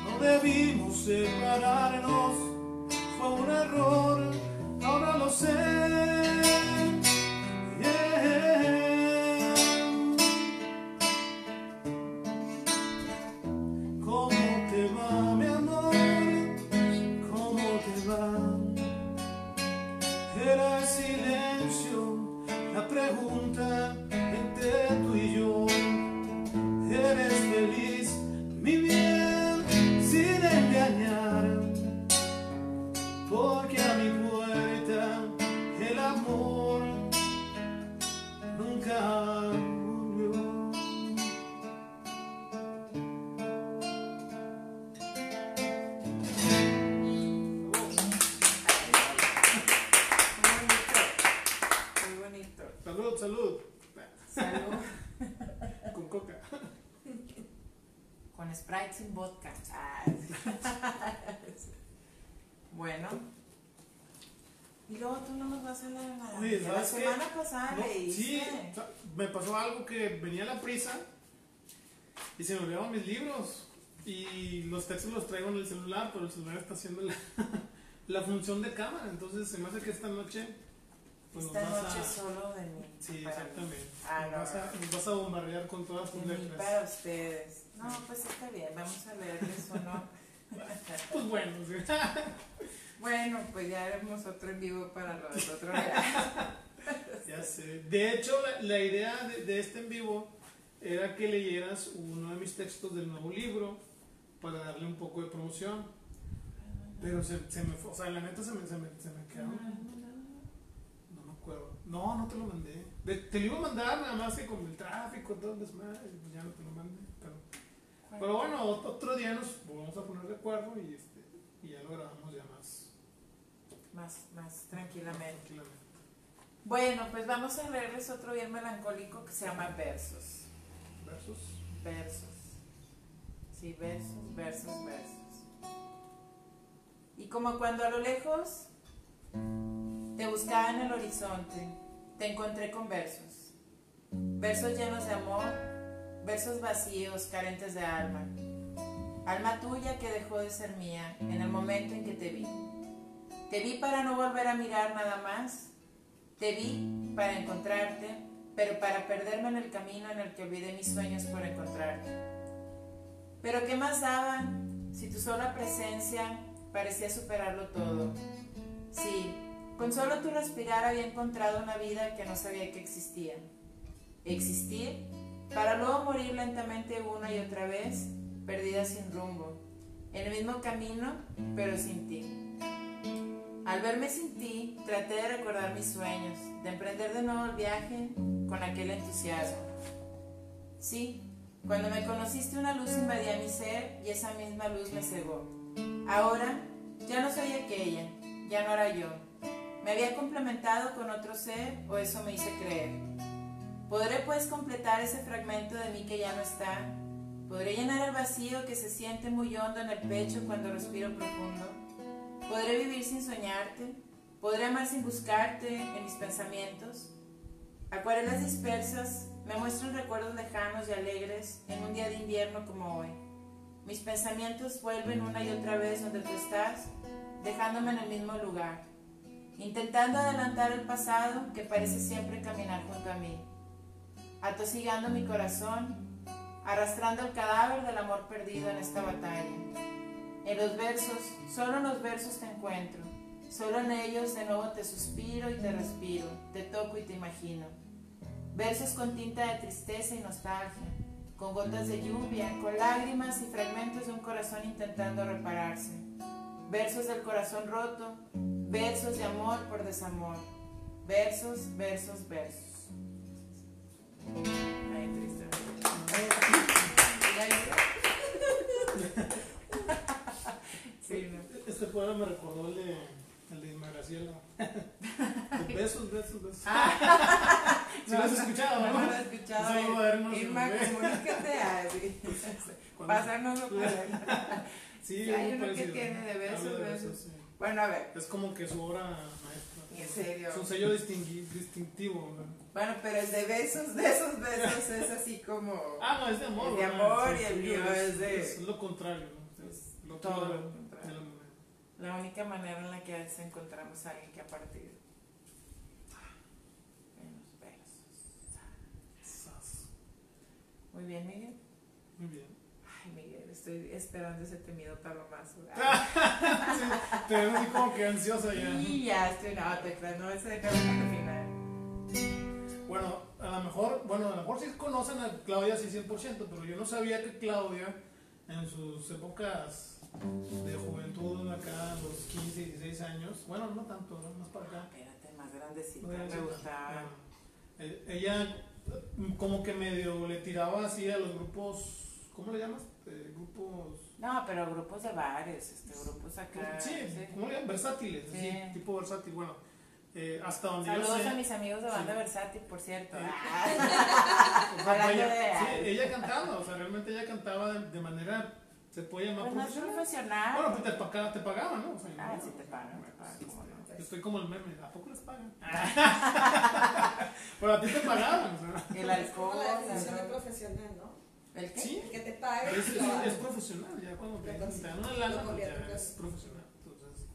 No debimos separarnos, fue un error, ahora lo sé. Mis libros. Y los textos los traigo en el celular, pero el celular está haciendo la, la función de cámara. Entonces se me hace que esta noche. Pues Esta noche a, solo de mí. Sí, exactamente. Ah, nos, no, vas a, nos vas a bombardear con todas tus letras. para ustedes. No, pues está bien, vamos a leerles uno. Pues bueno, sí. bueno, pues ya haremos otro en vivo para lo del otro día. ya sé. De hecho, la, la idea de, de este en vivo era que leyeras uno de mis textos del nuevo libro para darle un poco de promoción. Pero se, se me fue, o sea, la neta se me, se me, se me quedaron. No me acuerdo. No, no te lo mandé. De- te lo iba a mandar nada más que con el tráfico, todo el desmadre, pues ya no te lo mandé. Pero, pero bueno, ot- otro día nos volvemos a poner de acuerdo y, este, y ya lo grabamos ya más Más, más tranquilamente. tranquilamente. Bueno, pues vamos a leerles otro bien melancólico que se llama Versos. Versos. Versos. Sí, versos, versos, versos. Y como cuando a lo lejos te buscaba en el horizonte, te encontré con versos. Versos llenos de amor, versos vacíos, carentes de alma. Alma tuya que dejó de ser mía en el momento en que te vi. Te vi para no volver a mirar nada más. Te vi para encontrarte, pero para perderme en el camino en el que olvidé mis sueños por encontrarte. Pero ¿qué más daba si tu sola presencia parecía superarlo todo? Sí, con solo tu respirar había encontrado una vida que no sabía que existía. Existir para luego morir lentamente una y otra vez, perdida sin rumbo, en el mismo camino, pero sin ti. Al verme sin ti, traté de recordar mis sueños, de emprender de nuevo el viaje con aquel entusiasmo. Sí, cuando me conociste una luz invadía mi ser y esa misma luz me cegó. Ahora ya no soy aquella, ya no era yo. ¿Me había complementado con otro ser o eso me hice creer? ¿Podré pues completar ese fragmento de mí que ya no está? ¿Podré llenar el vacío que se siente muy hondo en el pecho cuando respiro profundo? ¿Podré vivir sin soñarte? ¿Podré amar sin buscarte en mis pensamientos? Acuarelas dispersas me muestran recuerdos lejanos y alegres en un día de invierno como hoy. Mis pensamientos vuelven una y otra vez donde tú estás, dejándome en el mismo lugar, intentando adelantar el pasado que parece siempre caminar junto a mí, atosigando mi corazón, arrastrando el cadáver del amor perdido en esta batalla. En los versos, solo en los versos te encuentro, solo en ellos de nuevo te suspiro y te respiro, te toco y te imagino. Versos con tinta de tristeza y nostalgia, con gotas de lluvia, con lágrimas y fragmentos de un corazón intentando repararse. Versos del corazón roto, versos de amor por desamor. Versos, versos, versos. Ay, triste. No. Este poema me recordó el de, el de Isma Graciela. De besos, besos, besos. ¿Sí lo has escuchado, No, no? no lo he escuchado. Un saludo a Hermos Irma, comunícate Pásárnoslo por ahí. Sí, hay uno que tiene de besos, besos. sí. Bueno, a ver. Es como que su obra maestra. En serio. Es un sello distingui- distintivo. ¿no? Bueno, pero el de besos, de esos besos es así como. Ah, no, es de amor. Es de amor Sí, y el mío es de- Es lo contrario, ¿no? Es lo todo lo contrario. La única manera en la que a veces encontramos a alguien que ha partido. En los. Sas. Muy bien, Miguel. Muy bien. Ay, Miguel, estoy esperando ese temido palomazo. Sí, te ves así como que ansiosa ya. Y ya estoy, no, te no, ese de al final. Bueno, a lo mejor, bueno, a lo mejor sí conocen a Claudia sí 100%, pero yo no sabía que Claudia en sus épocas de juventud, acá a los 15, 16 años, bueno, no tanto, ¿no? más para acá. Espérate, más grandecita, No, me gustaba. eh, ella mm, como que medio le tiraba así a los grupos, ¿cómo le llamas? Eh, grupos... No, pero grupos de bares, este, grupos acá. Sí, ¿cómo le llaman? Versátiles, Sí. así, tipo versátil, bueno. eh, hasta donde Saludos yo sé... a mis amigos de banda Sí. versátil, por cierto. Sí. Ah, O sea, ella, de- sí, ella cantando, o sea, realmente ella cantaba de, de manera, se puede llamar pues más profesional. profesional. Bueno, pues te pagaba, te pagaba, ¿no? O sea, ah, no, sí te pagan, te bueno, pagan, sí, cómo no. este, pues. Yo estoy como el meme, ¿a poco les pagan? Pero a ti te pagaban, o sea. El Es como alcohol, la definición de droga. profesional, ¿no? ¿El qué? Sí, El que te pague. es, es, es profesional, ya cuando te, te dan una lana, pues ya es profesional. Entonces,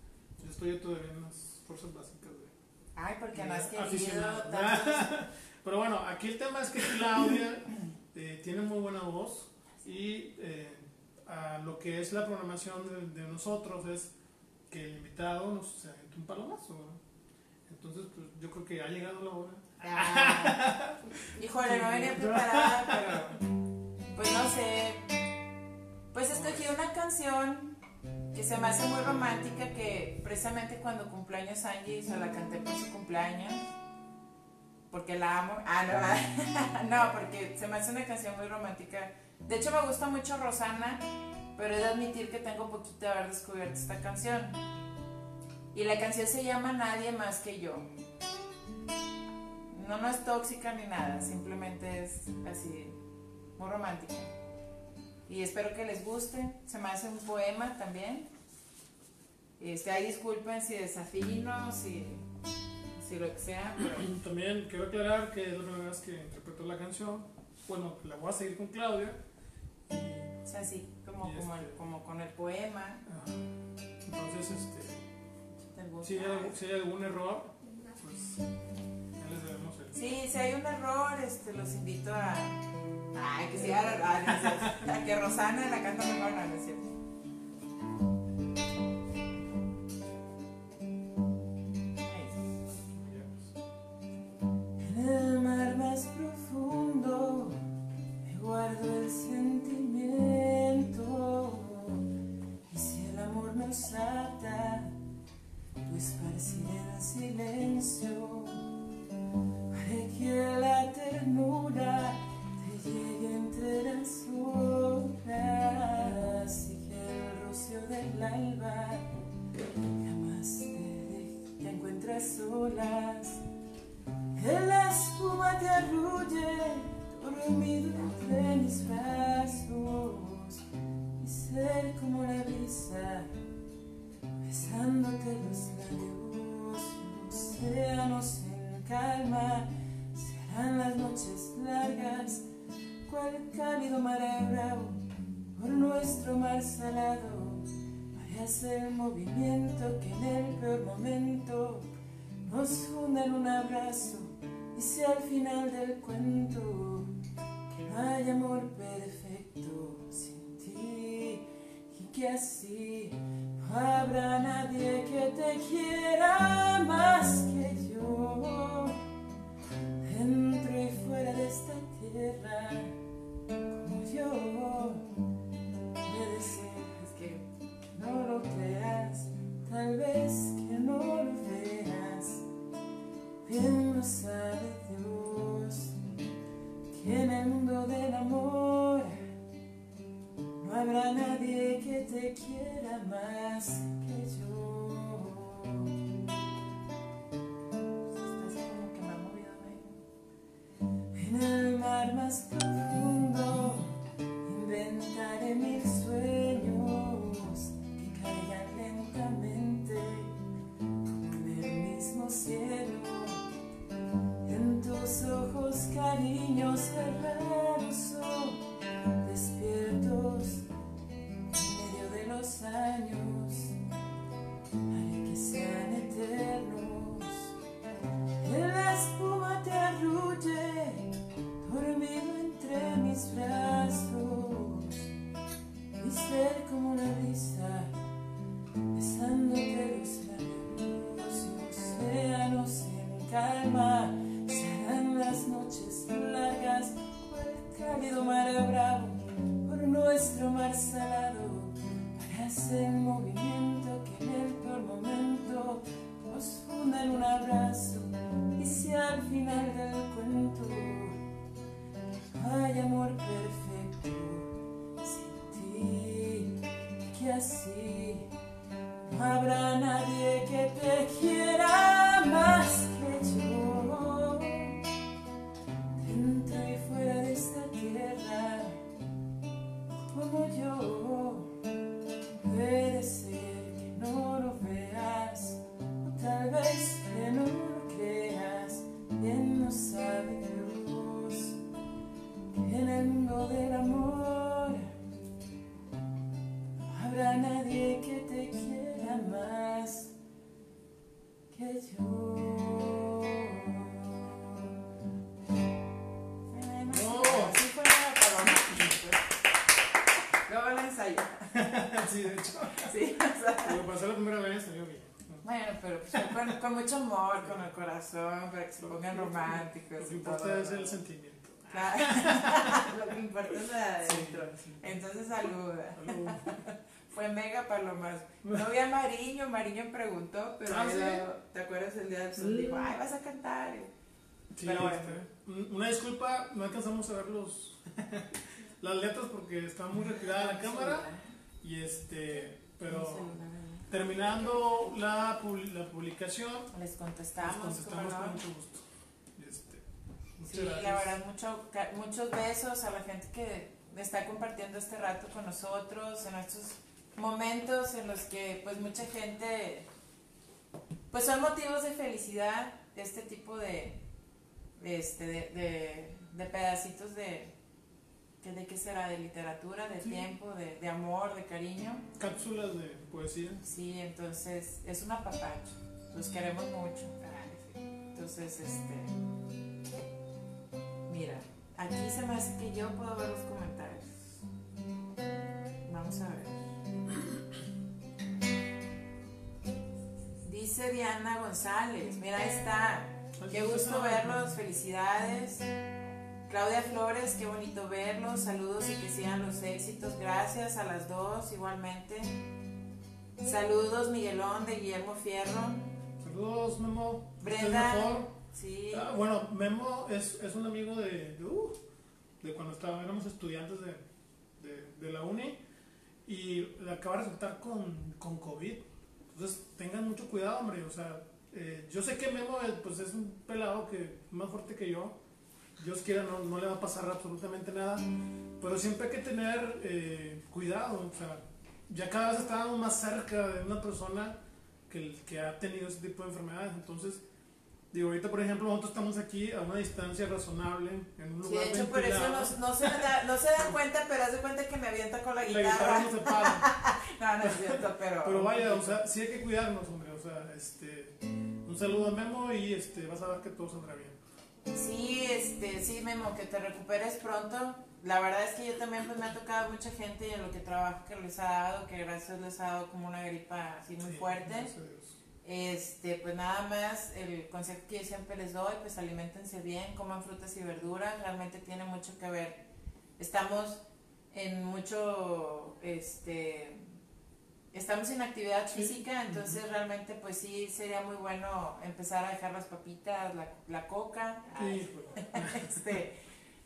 yo estoy todavía en las fuerzas básicas de Ay, porque no has querido. Pero bueno, aquí el tema es que Claudia eh, tiene muy buena voz y eh, a lo que es la programación de, de nosotros es que el invitado nos se un palomazo. ¿no? Entonces, pues yo creo que ha llegado la hora. Ah, híjole, no venía preparada, pero pues no sé. Pues escogí una canción que se me hace muy romántica que precisamente cuando cumpleaños Angie se la canté por su cumpleaños. Porque la amo. Ah, no, no, porque se me hace una canción muy romántica. De hecho me gusta mucho Rosana, pero he de admitir que tengo poquito de haber descubierto esta canción. Y la canción se llama Nadie más que yo. No, no es tóxica ni nada, simplemente es así, muy romántica. Y espero que les guste. Se me hace un poema también. Este, ahí disculpen si desafino, si, si lo que sea, pero También quiero aclarar que es la primera vez que interpreto la canción. Bueno, la voy a seguir con Claudia. Y, o sea, así, como, el- este- como con el poema. ajá. Entonces, este, si hay, si hay algún error, pues ya les debemos el. Sí, si hay un error, este, los invito a. Ay, que a, a, a que Rosana la canta mejor, no, no es cierto. Un abrazo y si al final del cuento. Que no hay amor perfecto sin ti. Y que así no habrá nadie que te quiera más que yo. Dentro y fuera de esta tierra como yo puede ser es que no lo creas tal vez que no lo veas bien lo sabe Dios que en el mundo del amor no habrá nadie que te quiera más Lo que importa es el sentimiento. Claro. Lo que importa es la de adentro. Sí, sí. Entonces saluda. Fue mega palomas. No vi a Mariño, Mariño preguntó, pero Ah. ¿te acuerdas el día del sol? Mm. Dijo, ay, vas a cantar. Sí, Pero bueno. este, un- una disculpa, no alcanzamos a ver los, las letras porque está muy retirada la cámara. Y este, pero terminando la, la publicación, Les les contestamos, contestamos ¿cómo con mucho gusto. Sí, la verdad, mucho, muchos besos a la gente que está compartiendo este rato con nosotros, en estos momentos en los que pues mucha gente, pues son motivos de felicidad, este tipo de, este, de, de, de pedacitos de, ¿de qué será? De literatura, de Sí. tiempo, de, de amor, de cariño. Cápsulas de poesía. Sí, entonces es un apapacho. Los queremos mucho. Entonces, este. Mira, aquí se me hace que yo puedo ver los comentarios. Vamos a ver. Dice Diana González. Mira, ahí está. Qué gusto verlos, felicidades. Claudia Flores, qué bonito verlos. Saludos y que sigan los éxitos. Gracias a las dos igualmente. Saludos Miguelón de Guillermo Fierro. Saludos, Memo. ¿Estás Brenda. Sí. Ah, bueno, Memo es, es un amigo de, de, uh, cuando estábamos, éramos estudiantes de, de, la uni y le acaba de resultar con, con COVID. Entonces tengan mucho cuidado, hombre. O sea, eh, yo sé que Memo eh, pues, es un pelado que más fuerte que yo. Dios quiera, no, no le va a pasar absolutamente nada. Pero siempre hay que tener eh, cuidado. O sea, ya cada vez estábamos más cerca de una persona que, que ha tenido ese tipo de enfermedades. Entonces, Digo, ahorita por ejemplo nosotros estamos aquí a una distancia razonable, en un Sí, lugar de hecho, por eso no, no se da- no se dan cuenta, pero haz de cuenta que me avienta con la La guitarra no se para. No, no es cierto, pero. Pero vaya, o sea, sí hay que cuidarnos, hombre. O sea, este, un saludo a Memo y este, vas a ver que todo saldrá bien. Sí, este, sí, Memo, que te recuperes pronto. La verdad es que yo también pues me ha tocado mucha gente y en lo que trabajo que les ha dado, que gracias les ha dado como una gripa así muy Sí, fuerte. a Dios. Este, pues nada más, el consejo que yo siempre les doy, pues alimentense bien, coman frutas y verduras, realmente tiene mucho que ver. Estamos en mucho, este, estamos en actividad Sí. física, entonces realmente pues sí sería muy bueno empezar a dejar las papitas, la, la coca, Sí, pues, este,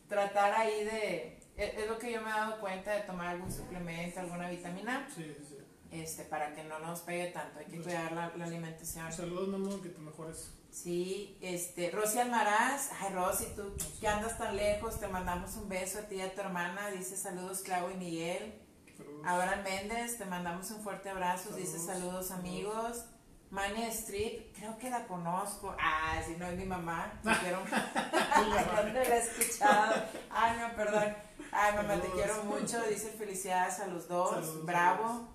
tratar ahí de, es, es lo que yo me he dado cuenta de tomar algún suplemento, alguna vitamina, sí, sí. Este, para que no nos pegue tanto, hay que Pues, cuidar la, la alimentación. Saludos, Memo, que te mejores. Sí, este, Rosy Almaraz, ay Rosy, tú que andas tan lejos, te mandamos un beso a ti y a tu hermana, dice saludos Clau y Miguel. Saludos. Abraham Méndez, te mandamos un fuerte abrazo, dice Saludos. saludos amigos. Mania Strip, creo que la conozco. Ah, si no es mi mamá, te quiero. ¿Dónde la he escuchado? Ay, no, perdón. Ay, mamá, te Saludos. quiero mucho. Dice felicidades a los dos. Saludos, Bravo.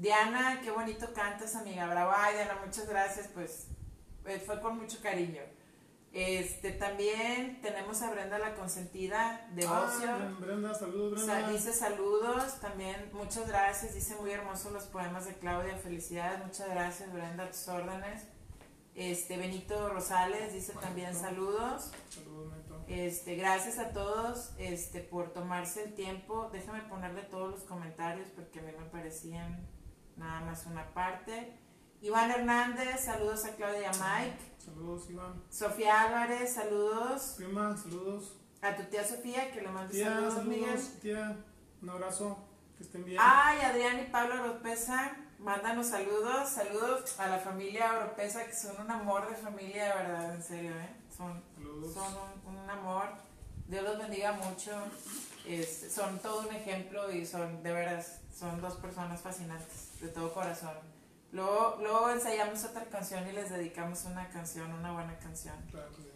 Diana, qué bonito cantas, amiga. Bravo. Ay, Diana, muchas gracias. Pues eh, fue con mucho cariño. Este, también tenemos a Brenda la consentida de Ah, ocio. Brenda, saludos, Brenda. dice saludos, también muchas gracias, dice muy hermosos los poemas de Claudia, felicidades, muchas gracias Brenda, a tus órdenes. Este, Benito Rosales dice también saludos. Saludos, Neto. Este, gracias a todos este, por tomarse el tiempo. Déjame ponerle todos los comentarios porque a mí me parecían nada más una parte. Iván Hernández, saludos a Claudia Mike. Saludos, Iván. Sofía Álvarez, saludos. Prima, saludos. A tu tía Sofía, que le mando Tía, saludos, saludos, Miguel. tía. Un abrazo. Que estén bien. Ay, Adrián y Pablo Oropesa, mándanos saludos, saludos a la familia Oropesa, que son un amor de familia, de verdad, en serio, ¿eh? Son, Saludos. son un, un amor. Dios los bendiga mucho. Este, son todo un ejemplo y son, de veras, son dos personas fascinantes, de todo corazón. Luego, luego ensayamos otra canción y les dedicamos una canción, una buena canción. Claro sí.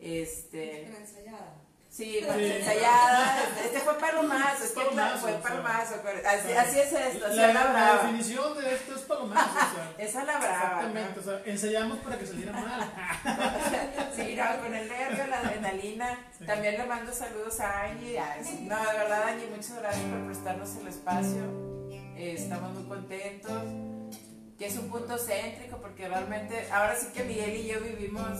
Este, Una ensayada. Sí, Sí. ensayada. Este fue palomazo, es que Palomazo, fue o sea. palomazo. Así, así es esto, La, es la la definición de esto es palomazo. o sea, Esa es la brava. Exactamente, o sea, ensayamos para que saliera mal. ¿no? Sí, no, con el nervio, la adrenalina. Sí. También le mando saludos a Angie. No, de verdad, Angie, muchas gracias por prestarnos el espacio. Eh, estamos muy contentos, que es un punto céntrico, porque realmente, ahora sí que Miguel y yo vivimos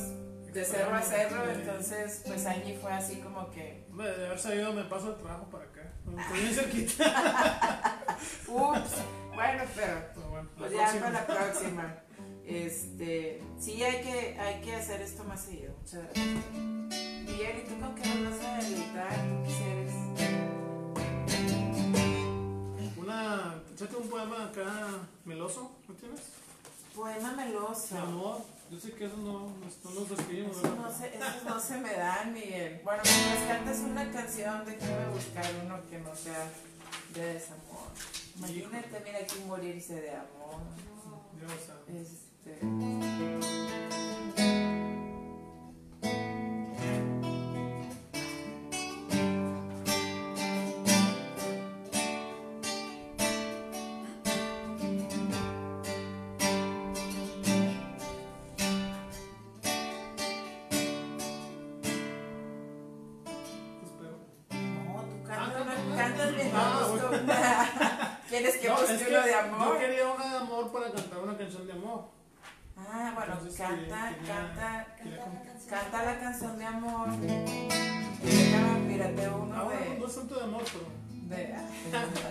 de cerro a cerro, entonces pues Angie fue así como que... Hombre, De haber sabido me paso el trabajo para acá. Estoy bien cerquita. Ups, bueno, pero Pero bueno, la pues ya próxima. para la próxima. Este, sí hay que, hay que hacer esto más seguido. Muchas gracias. Miguel, ¿y tú con qué vas a deleitar? ¿Tú qué eres? Una, échate un poema acá meloso, ¿no tienes? Poema De meloso. amor. Yo sé que eso no, no los escribimos, Esos ¿verdad? no, se, esos no se me dan, Miguel. Bueno, mientras cantas una canción, déjame buscar uno que no sea de desamor. Imagínate, mira aquí morirse de amor. Dios sabe. Este. Yeah.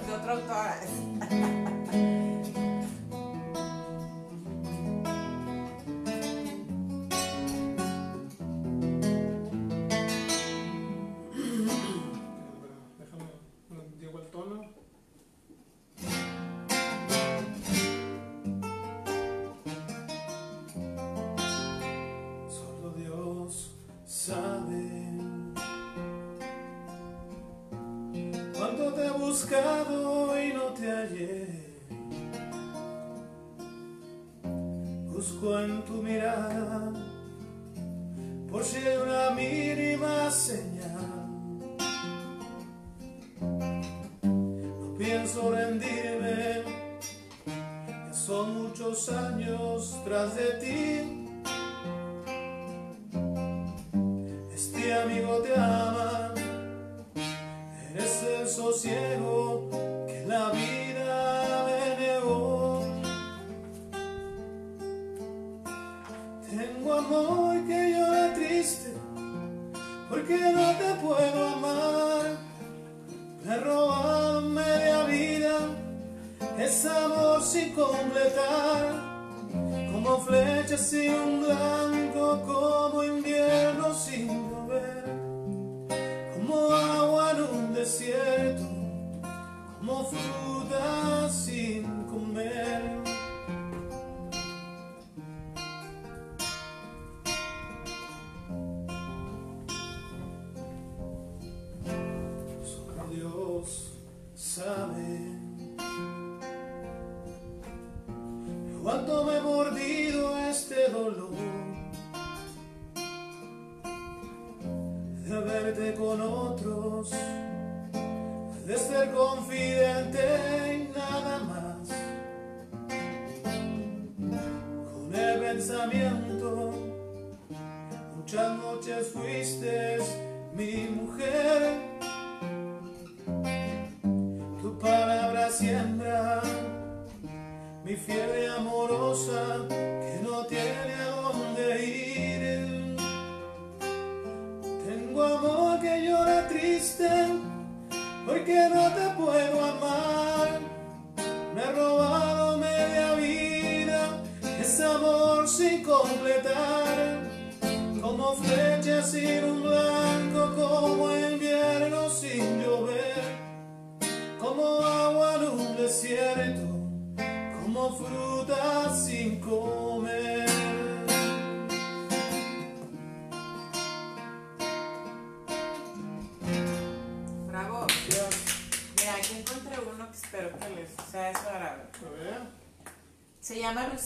porque no te puedo amar. Me he media vida, es amor sin completar. Como flecha sin un blanco, como invierno sin llover. Como agua en un desierto, como fruta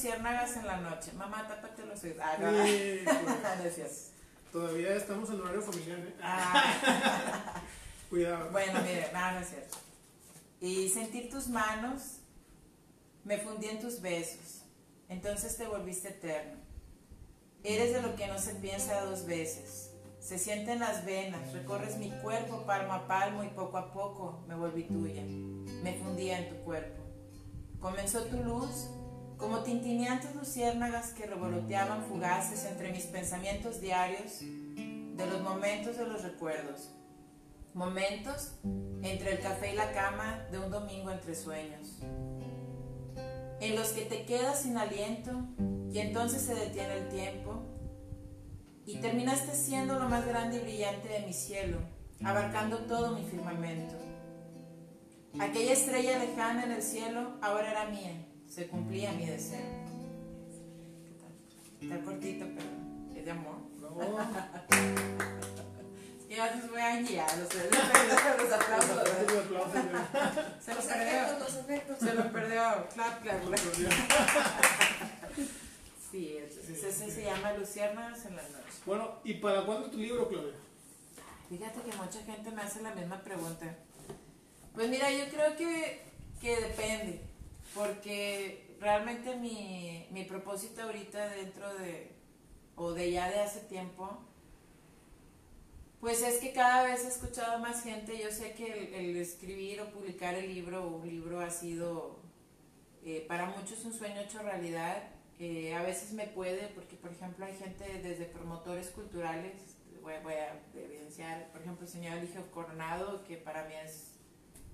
Luciérnagas en la noche. Mamá, tápate los oídos. Ah, no. Sí, pues, todavía estamos en horario familiar, ¿eh? Ah, Cuidado. bueno, mire, no, no es cierto. Y sentir tus manos, me fundí en tus besos. Entonces te volviste eterno. Eres de lo que no se piensa dos veces. Se siente en las venas, recorres mi cuerpo palmo a palmo y poco a poco me volví tuya. Me fundía en tu cuerpo. comenzó tu luz como tintineantes luciérnagas que revoloteaban fugaces entre mis pensamientos diarios de los momentos de los recuerdos. Momentos entre el café y la cama de un domingo entre sueños. En los que te quedas sin aliento y entonces se detiene el tiempo y terminaste siendo lo más grande y brillante de mi cielo, abarcando todo mi firmamento. Aquella estrella lejana en el cielo ahora era mía, se cumplía mi deseo. ¿Qué tal? Está cortito, pero es de amor. Y a veces voy a guiar, o sea, los aplausos. Se lo Los perdió. los efectos. Se lo perdió. Clap, clap, clap. Sí, entonces ese se llama Luciérnagas en las noches. Bueno, ¿y para cuándo tu libro, Claudia? Fíjate que mucha gente me hace la misma pregunta. Pues mira, yo creo que, que depende, porque realmente mi, mi propósito ahorita dentro de, o de ya de hace tiempo, pues es que cada vez he escuchado más gente, yo sé que el, el escribir o publicar el libro o un libro ha sido eh, para muchos un sueño hecho realidad. Eh, a veces me puede, porque por ejemplo hay gente desde promotores culturales, voy, voy a evidenciar, por ejemplo el señor Eligio Coronado, que para mí es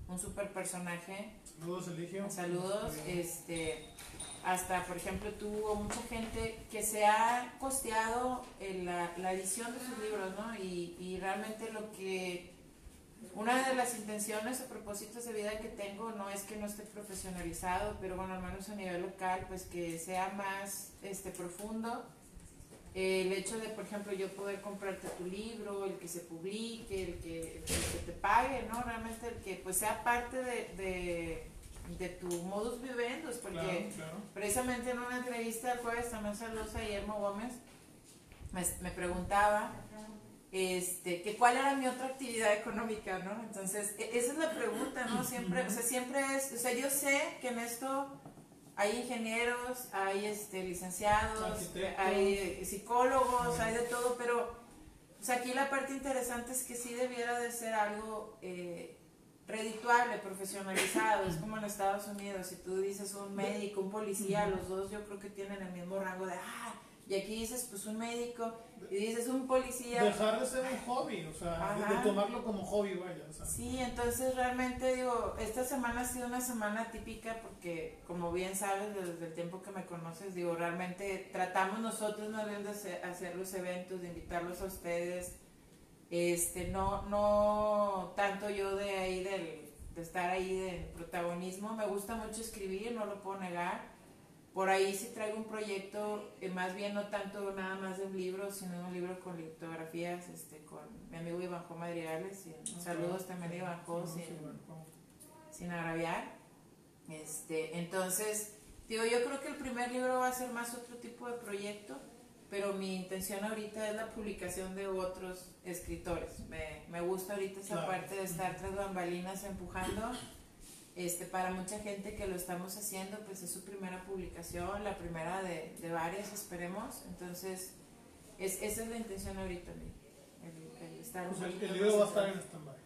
un super personaje, Saludos, Eligio. Saludos, este, hasta por ejemplo tú o mucha gente que se ha costeado en la, la edición de sus libros, ¿no? Y, y realmente lo que, una de las intenciones o propósitos de vida que tengo no es que no esté profesionalizado, pero bueno, al menos a nivel local, pues que sea más este, profundo. El hecho de, por ejemplo, yo poder comprarte tu libro, el que se publique, el que, el que te pague, ¿no? Realmente el que pues sea parte de, de, de tu modus vivendi, porque Claro, claro. precisamente en una entrevista el jueves, también saludos a Guillermo Gómez, me, me preguntaba este, que cuál era mi otra actividad económica, ¿no? Entonces, e- esa es la pregunta, ¿no? Siempre, o sea, siempre es, o sea, yo sé que en esto hay ingenieros, hay este, licenciados, Arquitectos. hay eh, psicólogos, hay de todo, pero aquí la parte interesante es que sí debiera de ser algo eh, redituable, profesionalizado, es como en Estados Unidos, si tú dices un médico, un policía, los dos yo creo que tienen el mismo rango de, ah, y aquí dices pues un médico, y dices un policía, Dejar de ser un hobby, o sea, de- tomarlo como hobby, vaya. O sea. Sí, entonces realmente digo, esta semana ha sido una semana típica porque como bien sabes desde el tiempo que me conoces, digo, realmente tratamos nosotros más bien de hacer los eventos, de invitarlos a ustedes, este, no, no tanto yo de ahí del, de estar ahí de protagonismo, me gusta mucho escribir, no lo puedo negar, por ahí sí traigo un proyecto, eh, más bien no tanto nada más de un libro, sino un libro con litografías, este, con mi amigo Iván Jo Madrigales, y saludos también a Iván Jo, Sí, sin, sin agraviar. Este, entonces, digo, yo creo que el primer libro va a ser más otro tipo de proyecto, pero mi intención ahorita es la publicación de otros escritores. Me, me gusta ahorita esa Claro. parte de estar tras bambalinas empujando. Este, para mucha gente que lo estamos haciendo, pues es su primera publicación, la primera de, de varias, esperemos. Entonces, es, esa es la intención ahorita, el, el estar Pues el, el va a estar en stand-by.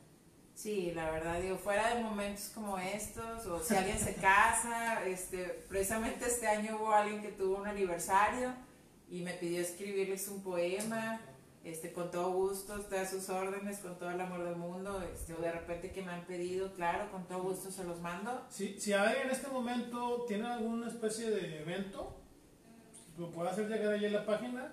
Sí, la verdad, digo, fuera de momentos como estos, o si alguien se casa, este, precisamente este año hubo alguien que tuvo un aniversario y me pidió escribirles un poema, este, con todo gusto, estoy a sus órdenes, con todo el amor del mundo, este, o de repente que me han pedido, claro, con todo gusto se los mando. Si, si alguien en este momento tiene alguna especie de evento, lo puede hacer llegar ahí en la página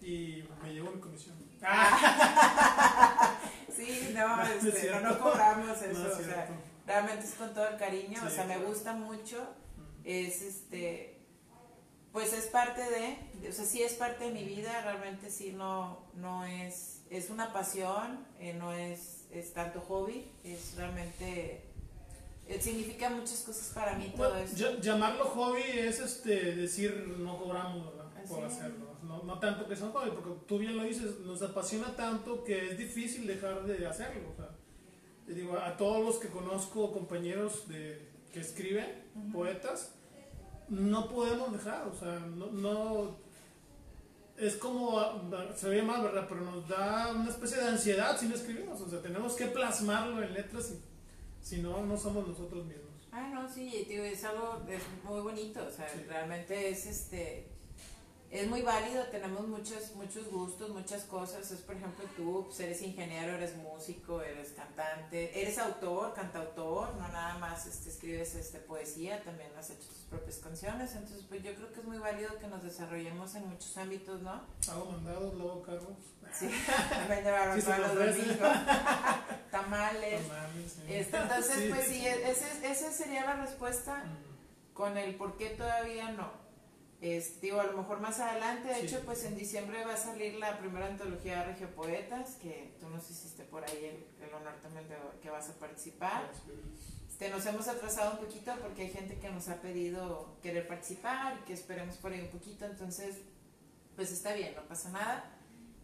y me llevo mi comisión. Sí, no, No, es este, no, cobramos eso, No es o sea, realmente es con todo el cariño, o sea, me gusta mucho, es este, pues es parte de, o sea, sí es parte de mi vida, realmente sí no, no es, es una pasión, eh, no es, es tanto hobby, es realmente, eh, significa muchas cosas para mí todo Bueno, esto. ll- llamarlo hobby es este decir no cobramos ¿verdad? por Así es. hacerlo. No, no tanto que sea un hobby, porque tú bien lo dices, nos apasiona tanto que es difícil dejar de hacerlo. O sea, digo, a todos los que conozco, compañeros de, que escriben, poetas, no podemos dejar, o sea, no, no es como, se ve mal, ¿verdad? Pero nos da una especie de ansiedad si no escribimos, o sea, tenemos que plasmarlo en letras y si no, no somos nosotros mismos. Ah, no, sí, tío, es algo es muy bonito, o sea, Sí. realmente es este es muy válido, tenemos muchos muchos gustos, muchas cosas, es por ejemplo tú pues, eres ingeniero, eres músico, eres cantante, eres autor, cantautor, no nada más este escribes este poesía, también has hecho tus propias canciones, entonces pues yo creo que es muy válido que nos desarrollemos en muchos ámbitos, ¿no? Hago mandados, luego cargos. Sí, también de barbacoa Sí, domingos, tamales, Tamales, sí. este, entonces Sí, pues sí, ese, esa sería la respuesta con el por qué todavía no. Es, digo, a lo mejor más adelante, de Sí. hecho, pues en diciembre va a salir la primera antología de Regiopoetas, que tú nos hiciste por ahí el, el honor también de que vas a participar. Este, nos hemos atrasado un poquito porque hay gente que nos ha pedido querer participar y que esperemos por ahí un poquito, entonces, pues está bien, no pasa nada.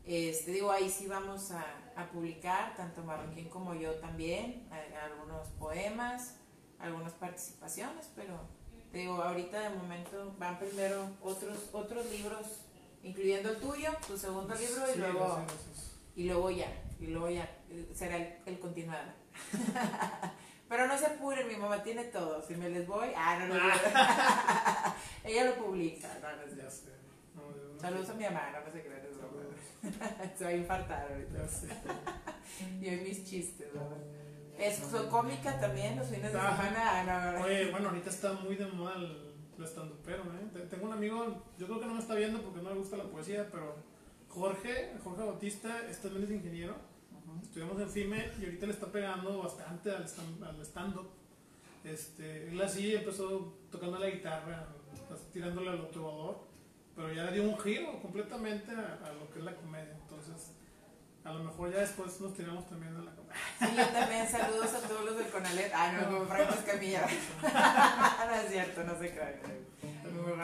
Este, digo, ahí sí vamos a, a publicar, tanto Marroquín como yo también, a- algunos poemas, algunas participaciones, pero digo, ahorita de momento van primero otros, otros libros, incluyendo el tuyo, tu segundo libro, y Sí, luego, gracias, gracias. y luego ya, y luego ya eh, será el, el continuado. Pero no se apuren, mi mamá tiene todo. Si me les voy, ah, no, no. Ella lo publica. No, no Ya sé. No, Saludos a mi mamá, no se crean. Se va a infartar ahorita. Ya sé. Y hoy mis chistes, ¿verdad? Es soy cómica también, los fines de semana. Oye, bueno, ahorita está muy de moda el, el estandupero, ¿eh? Te- Tengo un amigo, yo creo que no me está viendo porque no le gusta la poesía, pero Jorge, Jorge Bautista, también es ingeniero. Ujú. Estudiamos en FIME y ahorita le está pegando bastante al stand- al stand-up. Este, él así empezó tocando la guitarra, tirándole al trovador, pero ya le dio un giro completamente a, a lo que es la comedia. A lo mejor ya después nos tiramos también a la comedia. Sí, yo también saludos a todos los del Conalet. Ah, no, como Franco Escamilla. no es cierto, no se crean. A mejor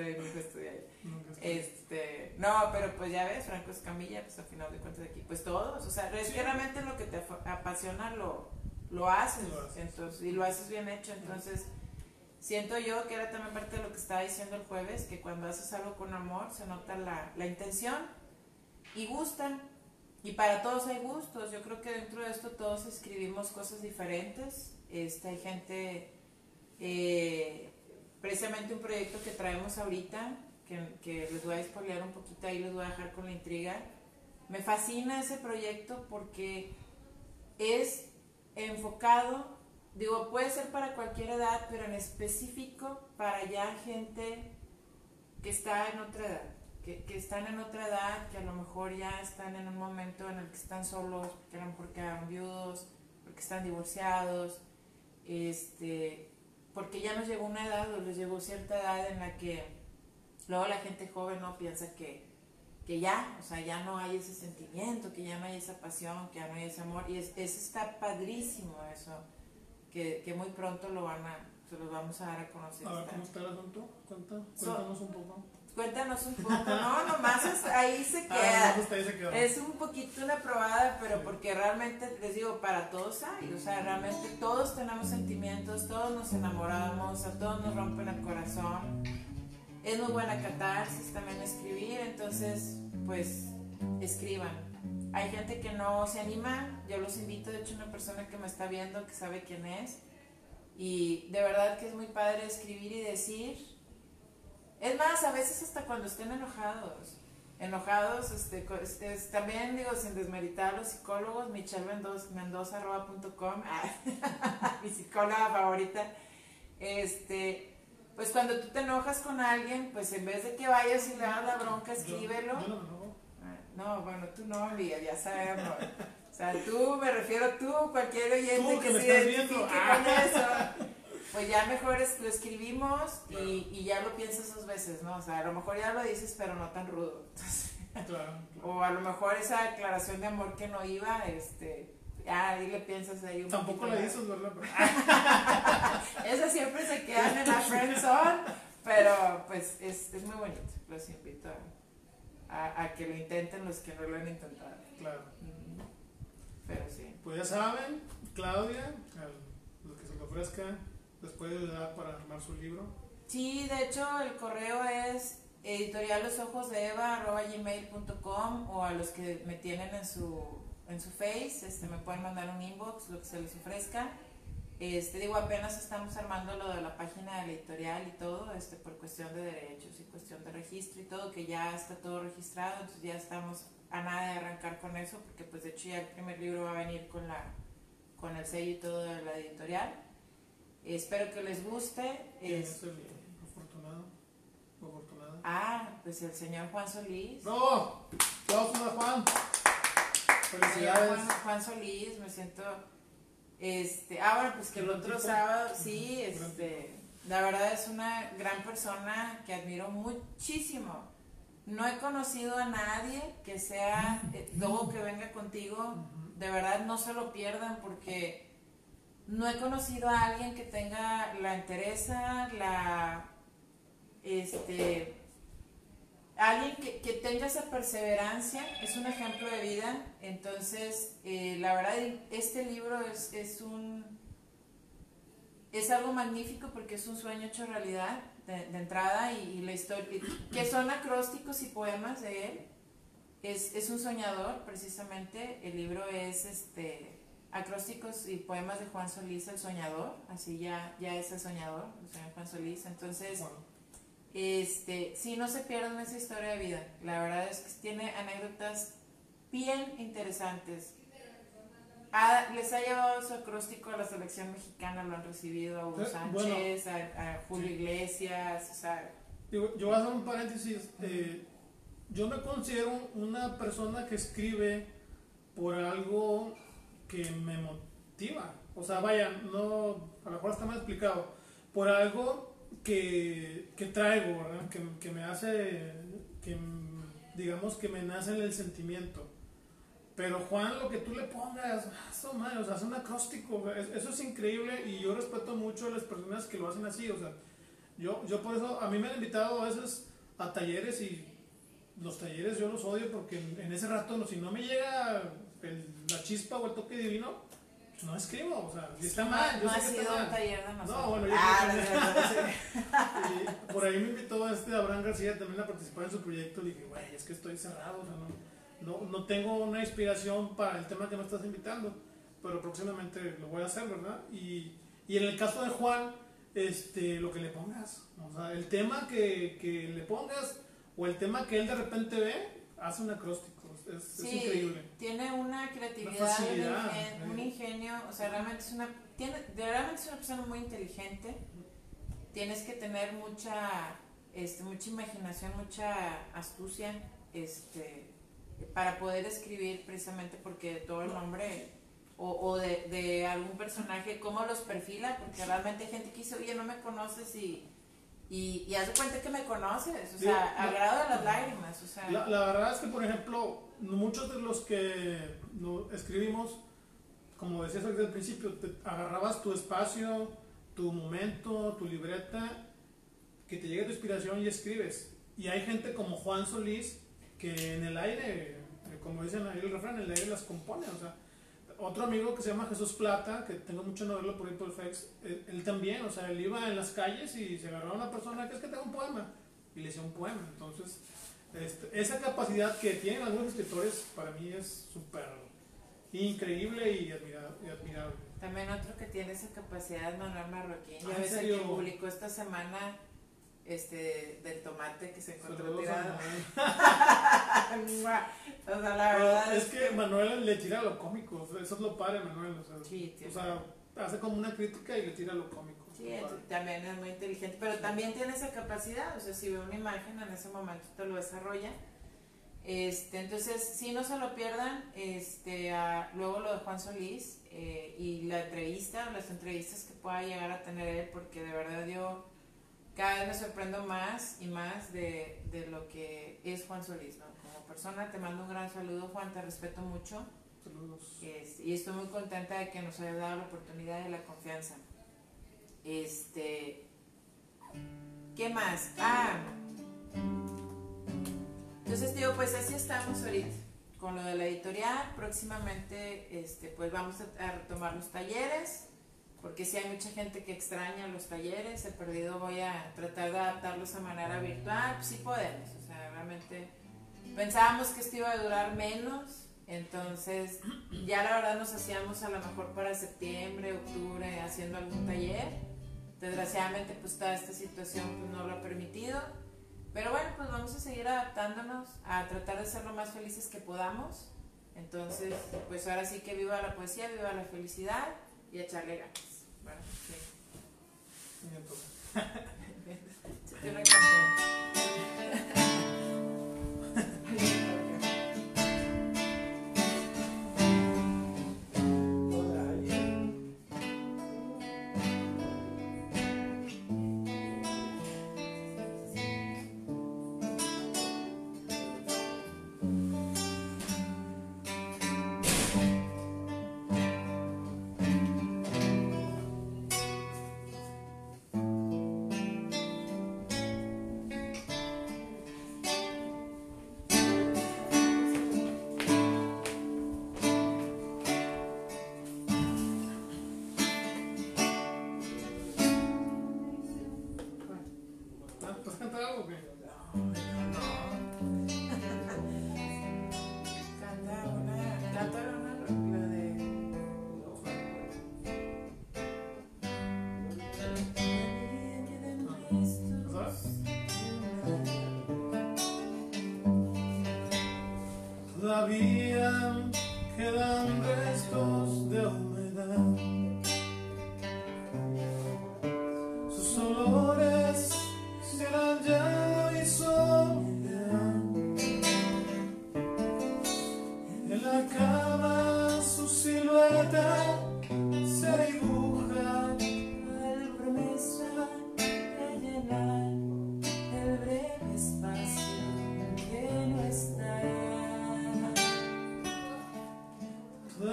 ahí, nunca ahí. Nunca. Este, no, pero pues ya ves, Franco Escamilla, pues al final de cuentas aquí, pues todos, o sea, es Sí. que realmente lo que te apasiona lo, lo haces, Lo haces. entonces, y lo haces bien hecho, entonces siento yo que era también parte de lo que estaba diciendo el jueves, que cuando haces algo con amor se nota la, la intención y gustan, y para todos hay gustos, yo creo que dentro de esto todos escribimos cosas diferentes, este, hay gente, eh, precisamente un proyecto que traemos ahorita, que, les voy a spoilear un poquito ahí, les voy a dejar con la intriga. Me fascina ese proyecto porque es enfocado, digo, puede ser para cualquier edad, pero en específico para ya gente que está en otra edad, que, que están en otra edad, que a lo mejor ya están en un momento en el que están solos, que a lo mejor quedaron viudos, porque están divorciados, este, porque ya nos llegó una edad o les llegó cierta edad en la que luego la gente joven no piensa que, que ya, o sea, ya no hay ese sentimiento, que ya no hay esa pasión, que ya no hay ese amor, y es, eso está padrísimo eso, que, que muy pronto lo van a, se los vamos a dar a conocer. A ver, ¿cómo está el asunto? Cuenta, So- cuéntanos un poco. Cuéntanos un poco, no, nomás es- ahí se Ah, queda. ahí se quedó. Es un poquito una probada, pero Sí. porque realmente, les digo, para todos hay, o sea, realmente todos tenemos sentimientos, todos nos enamoramos, a todos nos rompen el corazón. Es muy buena catarsis también escribir, entonces, pues, escriban. Hay gente que no se anima, yo los invito, de hecho, una persona que me está viendo, que sabe quién es, y de verdad que es muy padre escribir y decir. Es más, a veces hasta cuando estén enojados enojados, este, este, es- también digo, sin desmeritar a los psicólogos, michelmendoza.com, ah, mi psicóloga favorita, este, pues cuando tú te enojas con alguien, pues en vez de que vayas y le hagas la bronca, escríbelo. Yo, yo no. Ah, No, bueno, tú no, amiga, ya sabemos. O sea, tú, me refiero a tú, cualquier oyente Tú que que, se identifique viendo. con Ah. eso. Pues ya mejor es, lo escribimos y, y ya lo piensas dos veces, ¿no? O sea, a lo mejor ya lo dices, pero no tan rudo. Entonces, Claro, claro. o a lo mejor esa declaración de amor que no iba, este, ah, ahí le piensas ahí un Tampoco más. dices, ¿verdad? Esas siempre se quedan en la friend zone, pero pues es, es muy bonito. Los invito a, a- a que lo intenten los que no lo han intentado. Claro. Pero sí. Pues ya saben, Claudia, al- lo que se le ofrezca, les puede ayudar para armar su libro. Sí, de hecho el correo es editorialosojosdeeva.gmail.com o a los que me tienen en su, en su face, este, me pueden mandar un inbox, lo que se les ofrezca. Este, digo, apenas estamos armando lo de la página de la editorial y todo, este, por cuestión de derechos y cuestión de registro y todo, que ya está todo registrado, entonces ya estamos a nada de arrancar con eso, porque pues de hecho ya el primer libro va a venir con la con el sello y todo de la editorial. Espero que les guste. ¿Quién es el afortunado? afortunada? Ah, pues el señor Juan Solís. ¡No! ¡Aplausos a Juan! ¡Felicidades! Juan, Juan Solís, me siento. Este, ah, bueno, pues que el otro sábado, sí, este, la verdad es una gran persona que admiro muchísimo. No he conocido a nadie que sea, eh, luego que venga contigo, de verdad no se lo pierdan porque no he conocido a alguien que tenga la entereza, la, este, alguien que, que tenga esa perseverancia, es un ejemplo de vida. Entonces, eh, la verdad, este libro es, es un, es algo magnífico porque es un sueño hecho realidad de, entrada y, y la historia, que son acrósticos y poemas de él. Es, es un soñador, precisamente. El libro es este acrósticos y poemas de Juan Solís, el soñador. Así ya, ya es el soñador, el señor Juan Solís. Entonces, Bueno, este, sí, no se pierdan esa historia de vida. La verdad es que tiene anécdotas bien interesantes. Ha- les ha llevado su acróstico a la selección mexicana, lo han recibido a Hugo Eh, Sánchez, a, a Julio sí. Iglesias, o sea, Digo, yo voy a hacer un paréntesis. eh, yo me considero una persona que escribe por algo que me motiva. O sea, vaya, no, a lo mejor está mal explicado. Por algo que, que traigo, ¿verdad? Que, que me hace, que digamos que me nace el sentimiento. Pero Juan, lo que tú le pongas, ah, eso, madre, o sea, es un acróstico, eso es increíble y yo respeto mucho a las personas que lo hacen así, o sea, yo, yo por eso, a mí me han invitado a veces a talleres y los talleres yo los odio porque en, ese rato, si no me llega el- la chispa o el toque divino, pues no escribo, o sea, si está mal, yo no ha que sido está un taller de. No, bueno, yo Ah, creo que- por ahí me invitó este Abraham García también a participar en su proyecto. Le dije, güey, es que estoy cerrado, o sea, no, no, no tengo una inspiración para el tema que me estás invitando, pero próximamente lo voy a hacer, ¿verdad? Y, y en el caso de Juan, este, lo que le pongas, o sea, el tema que, que le pongas o el tema que él de repente ve, hace un acróstico, es, es Sí, increíble. tiene una creatividad, facilidad, un, ingenio, o sea, realmente es una, tiene, de realmente es una persona muy inteligente. Tienes que tener mucha, este, mucha imaginación, mucha astucia, este, para poder escribir precisamente porque todo el nombre o, o de, de algún personaje, cómo los perfila, porque realmente hay gente que dice, oye, no me conoces y, y, y haz de cuenta que me conoces, o sea, al grado de las lágrimas, o sea. La, la verdad es que, por ejemplo, muchos de los que no, escribimos, como decías el principio, te agarrabas tu espacio, tu momento, tu libreta, que te llegue tu inspiración y escribes. Y hay gente como Juan Solís que en el aire, eh, como dicen ahí el refrán, en el aire las compone. O sea, otro amigo que se llama Jesús Plata, que tengo mucho en verlo por ahí por Fex, él, él también, o sea, él iba en las calles y se agarraba a una persona que es que tengo un poema y le decía un poema. Entonces, este, esa capacidad que tienen algunos escritores para mí es súper increíble y, admira- y admirable. También otro que tiene esa capacidad es Manuel Marroquín. Ah, Ya ¿en ves que publicó esta semana este del tomate que se encontró tirado. O sea, la verdad es que Manuel le tira lo cómico, eso es lo padre Manuel. O sea, Sí, o sea, hace como una crítica y le tira lo cómico. Sí, también es muy inteligente, pero también tiene esa capacidad, o sea, si ve una imagen en ese momento te lo desarrolla. Este, entonces, sí, no se lo pierdan, este, a- luego lo de Juan Solís eh, y la entrevista, las entrevistas que pueda llegar a tener él, porque de verdad yo cada vez me sorprendo más y más de, de lo que es Juan Solís, ¿no? Como persona te mando un gran saludo, Juan, te respeto mucho. Saludos. Y estoy muy contenta de que nos haya dado la oportunidad y la confianza. Este, ¿qué más? Ah, entonces digo, pues así estamos ahorita con lo de la editorial. Próximamente, este, pues vamos a, retomar los talleres, porque si hay mucha gente que extraña los talleres. He perdido, voy a tratar de adaptarlos a manera virtual. Pues sí podemos, o sea, realmente pensábamos que esto iba a durar menos. Entonces, ya la verdad nos hacíamos a lo mejor para septiembre, octubre, haciendo algún taller. Desgraciadamente, pues toda esta situación pues, no lo ha permitido. Pero bueno, pues vamos a seguir adaptándonos a tratar de ser lo más felices que podamos. Entonces, pues ahora sí que viva la poesía, viva la felicidad y echarle ganas. Bueno, sí.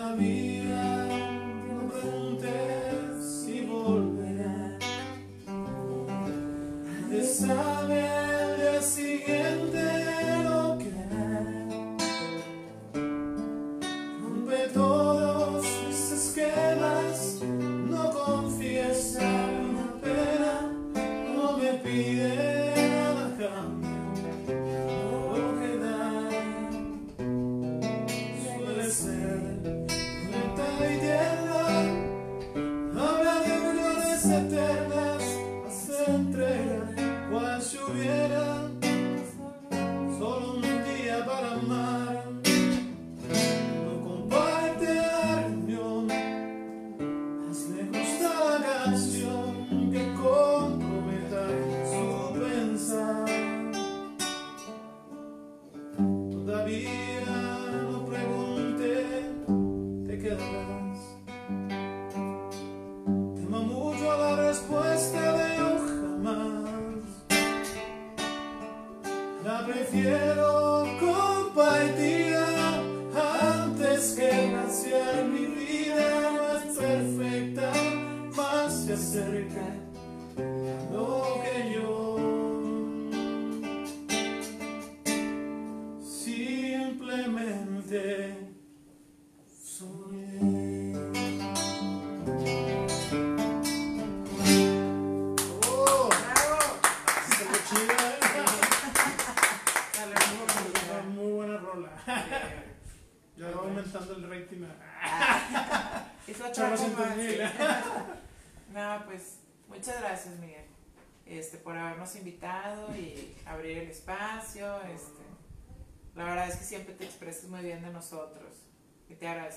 Todavía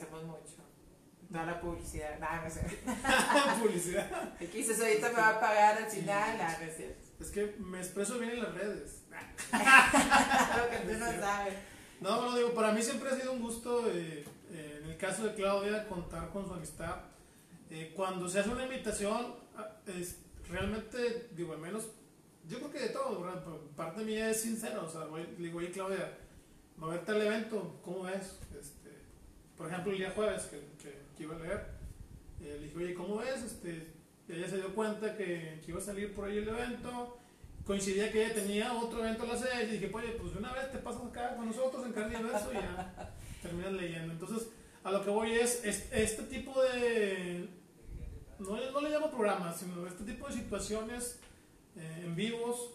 agradecemos mucho. Toda la publicidad, nada, no sé. Publicidad. Aquí dices, ahorita me va a pagar al final, nada, no es cierto. Es que me expreso bien en las redes. Lo que tú no sabes. No, no, digo, para mí siempre ha sido un gusto, eh, eh, en el caso de Claudia, contar con su amistad. Eh, cuando se hace una invitación, ah, es, realmente, digo, al menos, yo creo que de todo, ¿verdad? Parte mía es sincero, o sea, voy- digo, oye, Claudia, va a haber tal evento, ¿cómo ves? Este, por ejemplo, el día jueves que, que, que iba a leer, eh, le dije, oye, ¿cómo ves? Este, ella se dio cuenta que, que iba a salir por ahí el evento, coincidía que ella tenía otro evento a las 6 y dije, oye, pues de una vez te pasas acá con nosotros en carne y ya terminas leyendo. Entonces, a lo que voy es, es- este tipo de, no, no le llamo programas, sino este tipo de situaciones eh, en vivos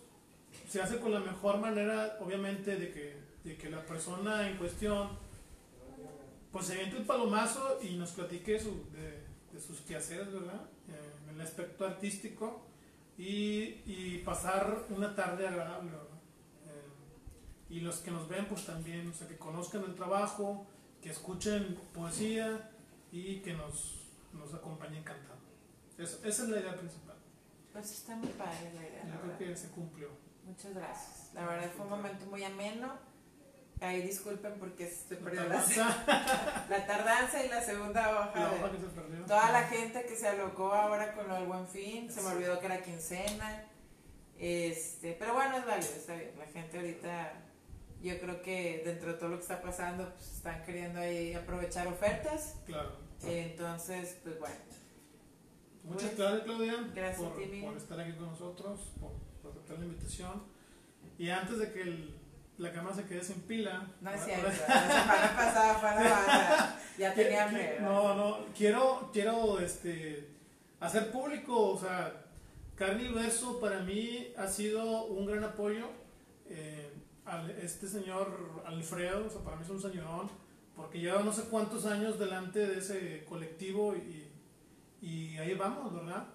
se hace con la mejor manera, obviamente, de que, de que la persona en cuestión pues se aviente el palomazo y nos platique su- de, de sus quehaceres, ¿verdad? Eh, en el aspecto artístico y, y pasar una tarde agradable, ¿verdad? Eh, y los que nos ven, pues también, o sea, que conozcan el trabajo, que escuchen poesía y que nos, nos acompañen cantando. Eso- esa es la idea principal. Pues está muy padre la idea, Yo verdad. creo que se cumplió. Muchas gracias. La verdad fue un momento muy ameno. Ahí disculpen porque se La perdió la, tardanza, la tardanza y la segunda hoja. la hoja que se perdió. Toda la gente que se alocó ahora con lo del buen fin, se me olvidó que era quincena. Este, pero bueno, es válido, está bien. La gente ahorita, yo creo que dentro de todo lo que está pasando, pues están queriendo ahí aprovechar ofertas. Claro. Entonces, pues bueno, Muchas Pues, gracias, Claudia, gracias por, a ti, por estar aquí con nosotros, por, por aceptar la invitación. Y antes de que el- la cama se quede sin pila, no es cierto. ahora- La semana pasada fue la. Ya tenía hambre. No, no, quiero, quiero este, hacer público, o sea, Carne y Beso para mí ha sido un gran apoyo. eh, al- este señor Alfredo, o sea, para mí es un señorón, porque lleva no sé cuántos años delante de ese colectivo y, y ahí vamos, ¿verdad?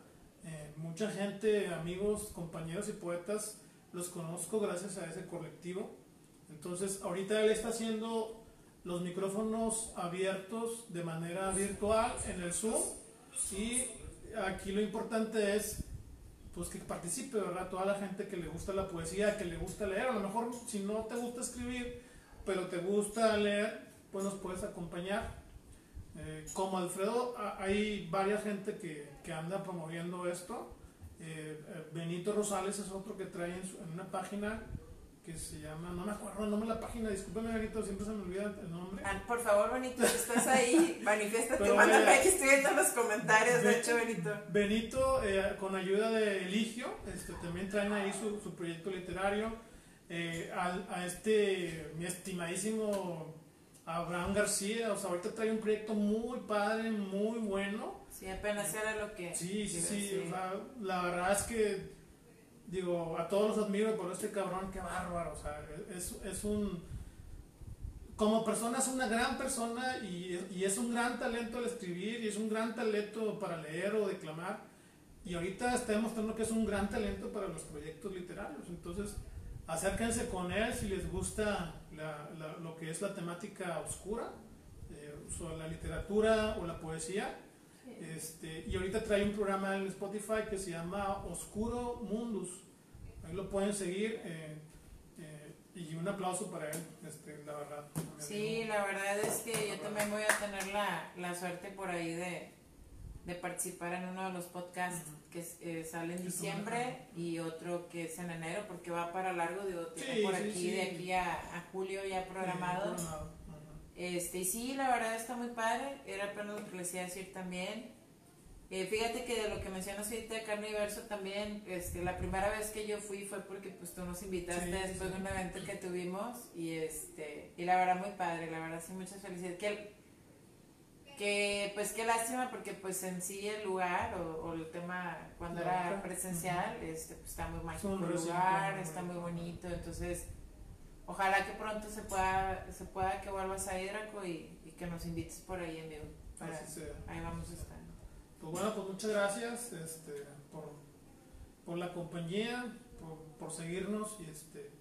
Eh, mucha gente, amigos, compañeros y poetas, los conozco gracias a ese colectivo. Entonces, ahorita él está haciendo los micrófonos abiertos de manera virtual en el Zoom y aquí lo importante es pues que participe, ¿verdad? Toda la gente que le gusta la poesía, que le gusta leer, a lo mejor si no te gusta escribir, pero te gusta leer, pues nos puedes acompañar. Eh, como Alfredo, hay varias gente que, que anda promoviendo esto. Eh, eh, Benito Rosales es otro que trae en, su- en una página que se llama, no me acuerdo el nombre de la página, discúlpeme Benito, siempre se me olvida el nombre. Ah, por favor, Benito, si estás ahí, manifiéstate, mándame mira, aquí, estoy viendo los comentarios, de hecho, Benito. Benito, eh, con ayuda de Eligio, este, también traen ahí su, su proyecto literario. Eh, al- a este, mi estimadísimo Abraham García, o sea, ahorita trae un proyecto muy padre, muy bueno. Sí, apenas era lo que... Sí, sí, a sí, decir. o sea, la verdad es que, digo, a todos los admiro por este cabrón, qué bárbaro, o sea, es, es un, como persona es una gran persona y, y es un gran talento al escribir y es un gran talento para leer o declamar y ahorita está demostrando que es un gran talento para los proyectos literarios, entonces acérquense con él si les gusta la- lo que es la temática oscura, eh, sobre la literatura o la poesía. Este, y ahorita trae un programa en Spotify que se llama Oscuro Mundus. Ahí lo pueden seguir. eh, eh, y un aplauso para él, este, la verdad. Sí, la verdad es que yo también voy a tener la, la suerte por ahí de, de participar en uno de los podcasts Ujú. que eh, sale en diciembre y otro que es en enero porque va para largo, digo, tiene Sí, por sí, aquí sí. de aquí a, a julio ya programado. Programado. Este, y sí, la verdad está muy padre, era apenas lo que les iba a decir también. Eh, fíjate que de lo que mencionas ahorita de Carne y Verso también, este, la primera vez que yo fui fue porque pues tú nos invitaste Sí, después sí. de un evento que tuvimos y este, y la verdad muy padre, la verdad sí muchas felicidades. Que, que pues qué lástima porque pues en sí el lugar o, o el tema cuando era presencial, este, pues está muy mágico el lugar, está muy bonito. entonces ojalá que pronto se pueda, se pueda que vuelvas a Hidraco y, y que nos invites por ahí en vivo. Para, ahí vamos a estar. Pues bueno, pues muchas gracias este, por, por la compañía, por, por seguirnos y este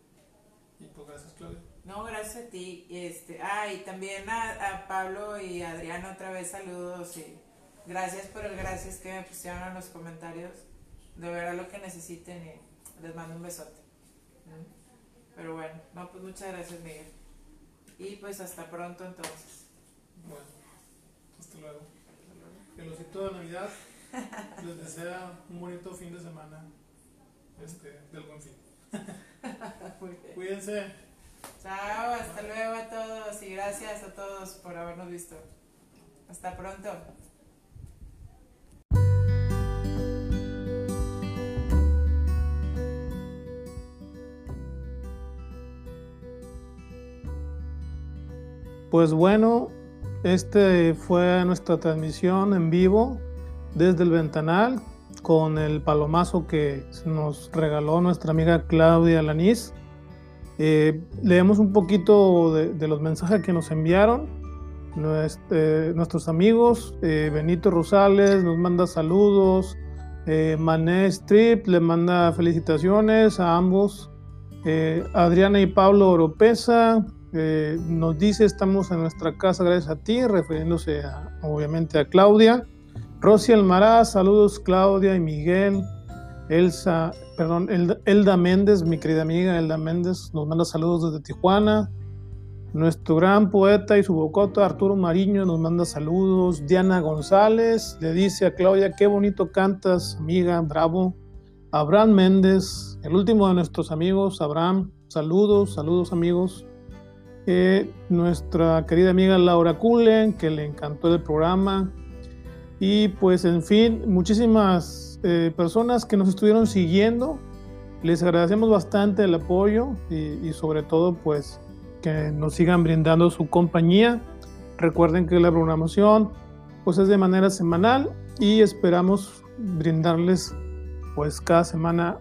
y pues gracias Claudia. No, gracias a ti. Este, ah, y también a, a Pablo y a Adriana otra vez saludos y gracias por el gracias que me pusieron en los comentarios. De verdad lo que necesiten y les mando un besote. ¿Mm? Pero bueno, no, pues muchas gracias Miguel. Y pues hasta pronto entonces. Bueno, hasta luego. El osito de Navidad les desea un bonito fin de semana este, del buen fin. Cuídense. Chao, hasta luego a todos y gracias a todos por habernos visto. Hasta pronto. Pues bueno, este fue nuestra transmisión en vivo desde el ventanal con el palomazo que nos regaló nuestra amiga Claudia Lanís. Eh, leemos un poquito de, los mensajes que nos enviaron nuestros amigos, Benito Rosales nos manda saludos, Mané Strip le manda felicitaciones a ambos, Adriana y Pablo Oropesa nos dice estamos en nuestra casa gracias a ti, refiriéndose obviamente a Claudia. Rosy Almaraz, saludos Claudia y Miguel. Elsa, perdón, Elda Méndez, mi querida amiga Elda Méndez, nos manda saludos desde Tijuana. Nuestro gran poeta y su bocota Arturo Mariño nos manda saludos. Diana González le dice a Claudia, qué bonito cantas, amiga, bravo. Abraham Méndez, el último de nuestros amigos, Abraham, saludos, saludos amigos. Nuestra querida amiga Laura Cullen, que le encantó el programa. Y pues en fin, muchísimas eh, personas que nos estuvieron siguiendo. Les agradecemos bastante el apoyo y, sobre todo pues que nos sigan brindando su compañía. Recuerden que la programación pues es de manera semanal y esperamos brindarles pues cada semana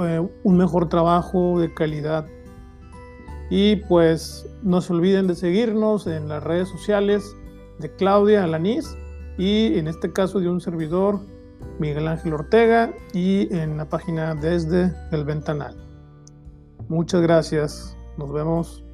eh, un mejor trabajo de calidad y pues no se olviden de seguirnos en las redes sociales de Claudia Alanís y en este caso de un servidor, Miguel Ángel Ortega, y en la página desde el ventanal. Muchas gracias. Nos vemos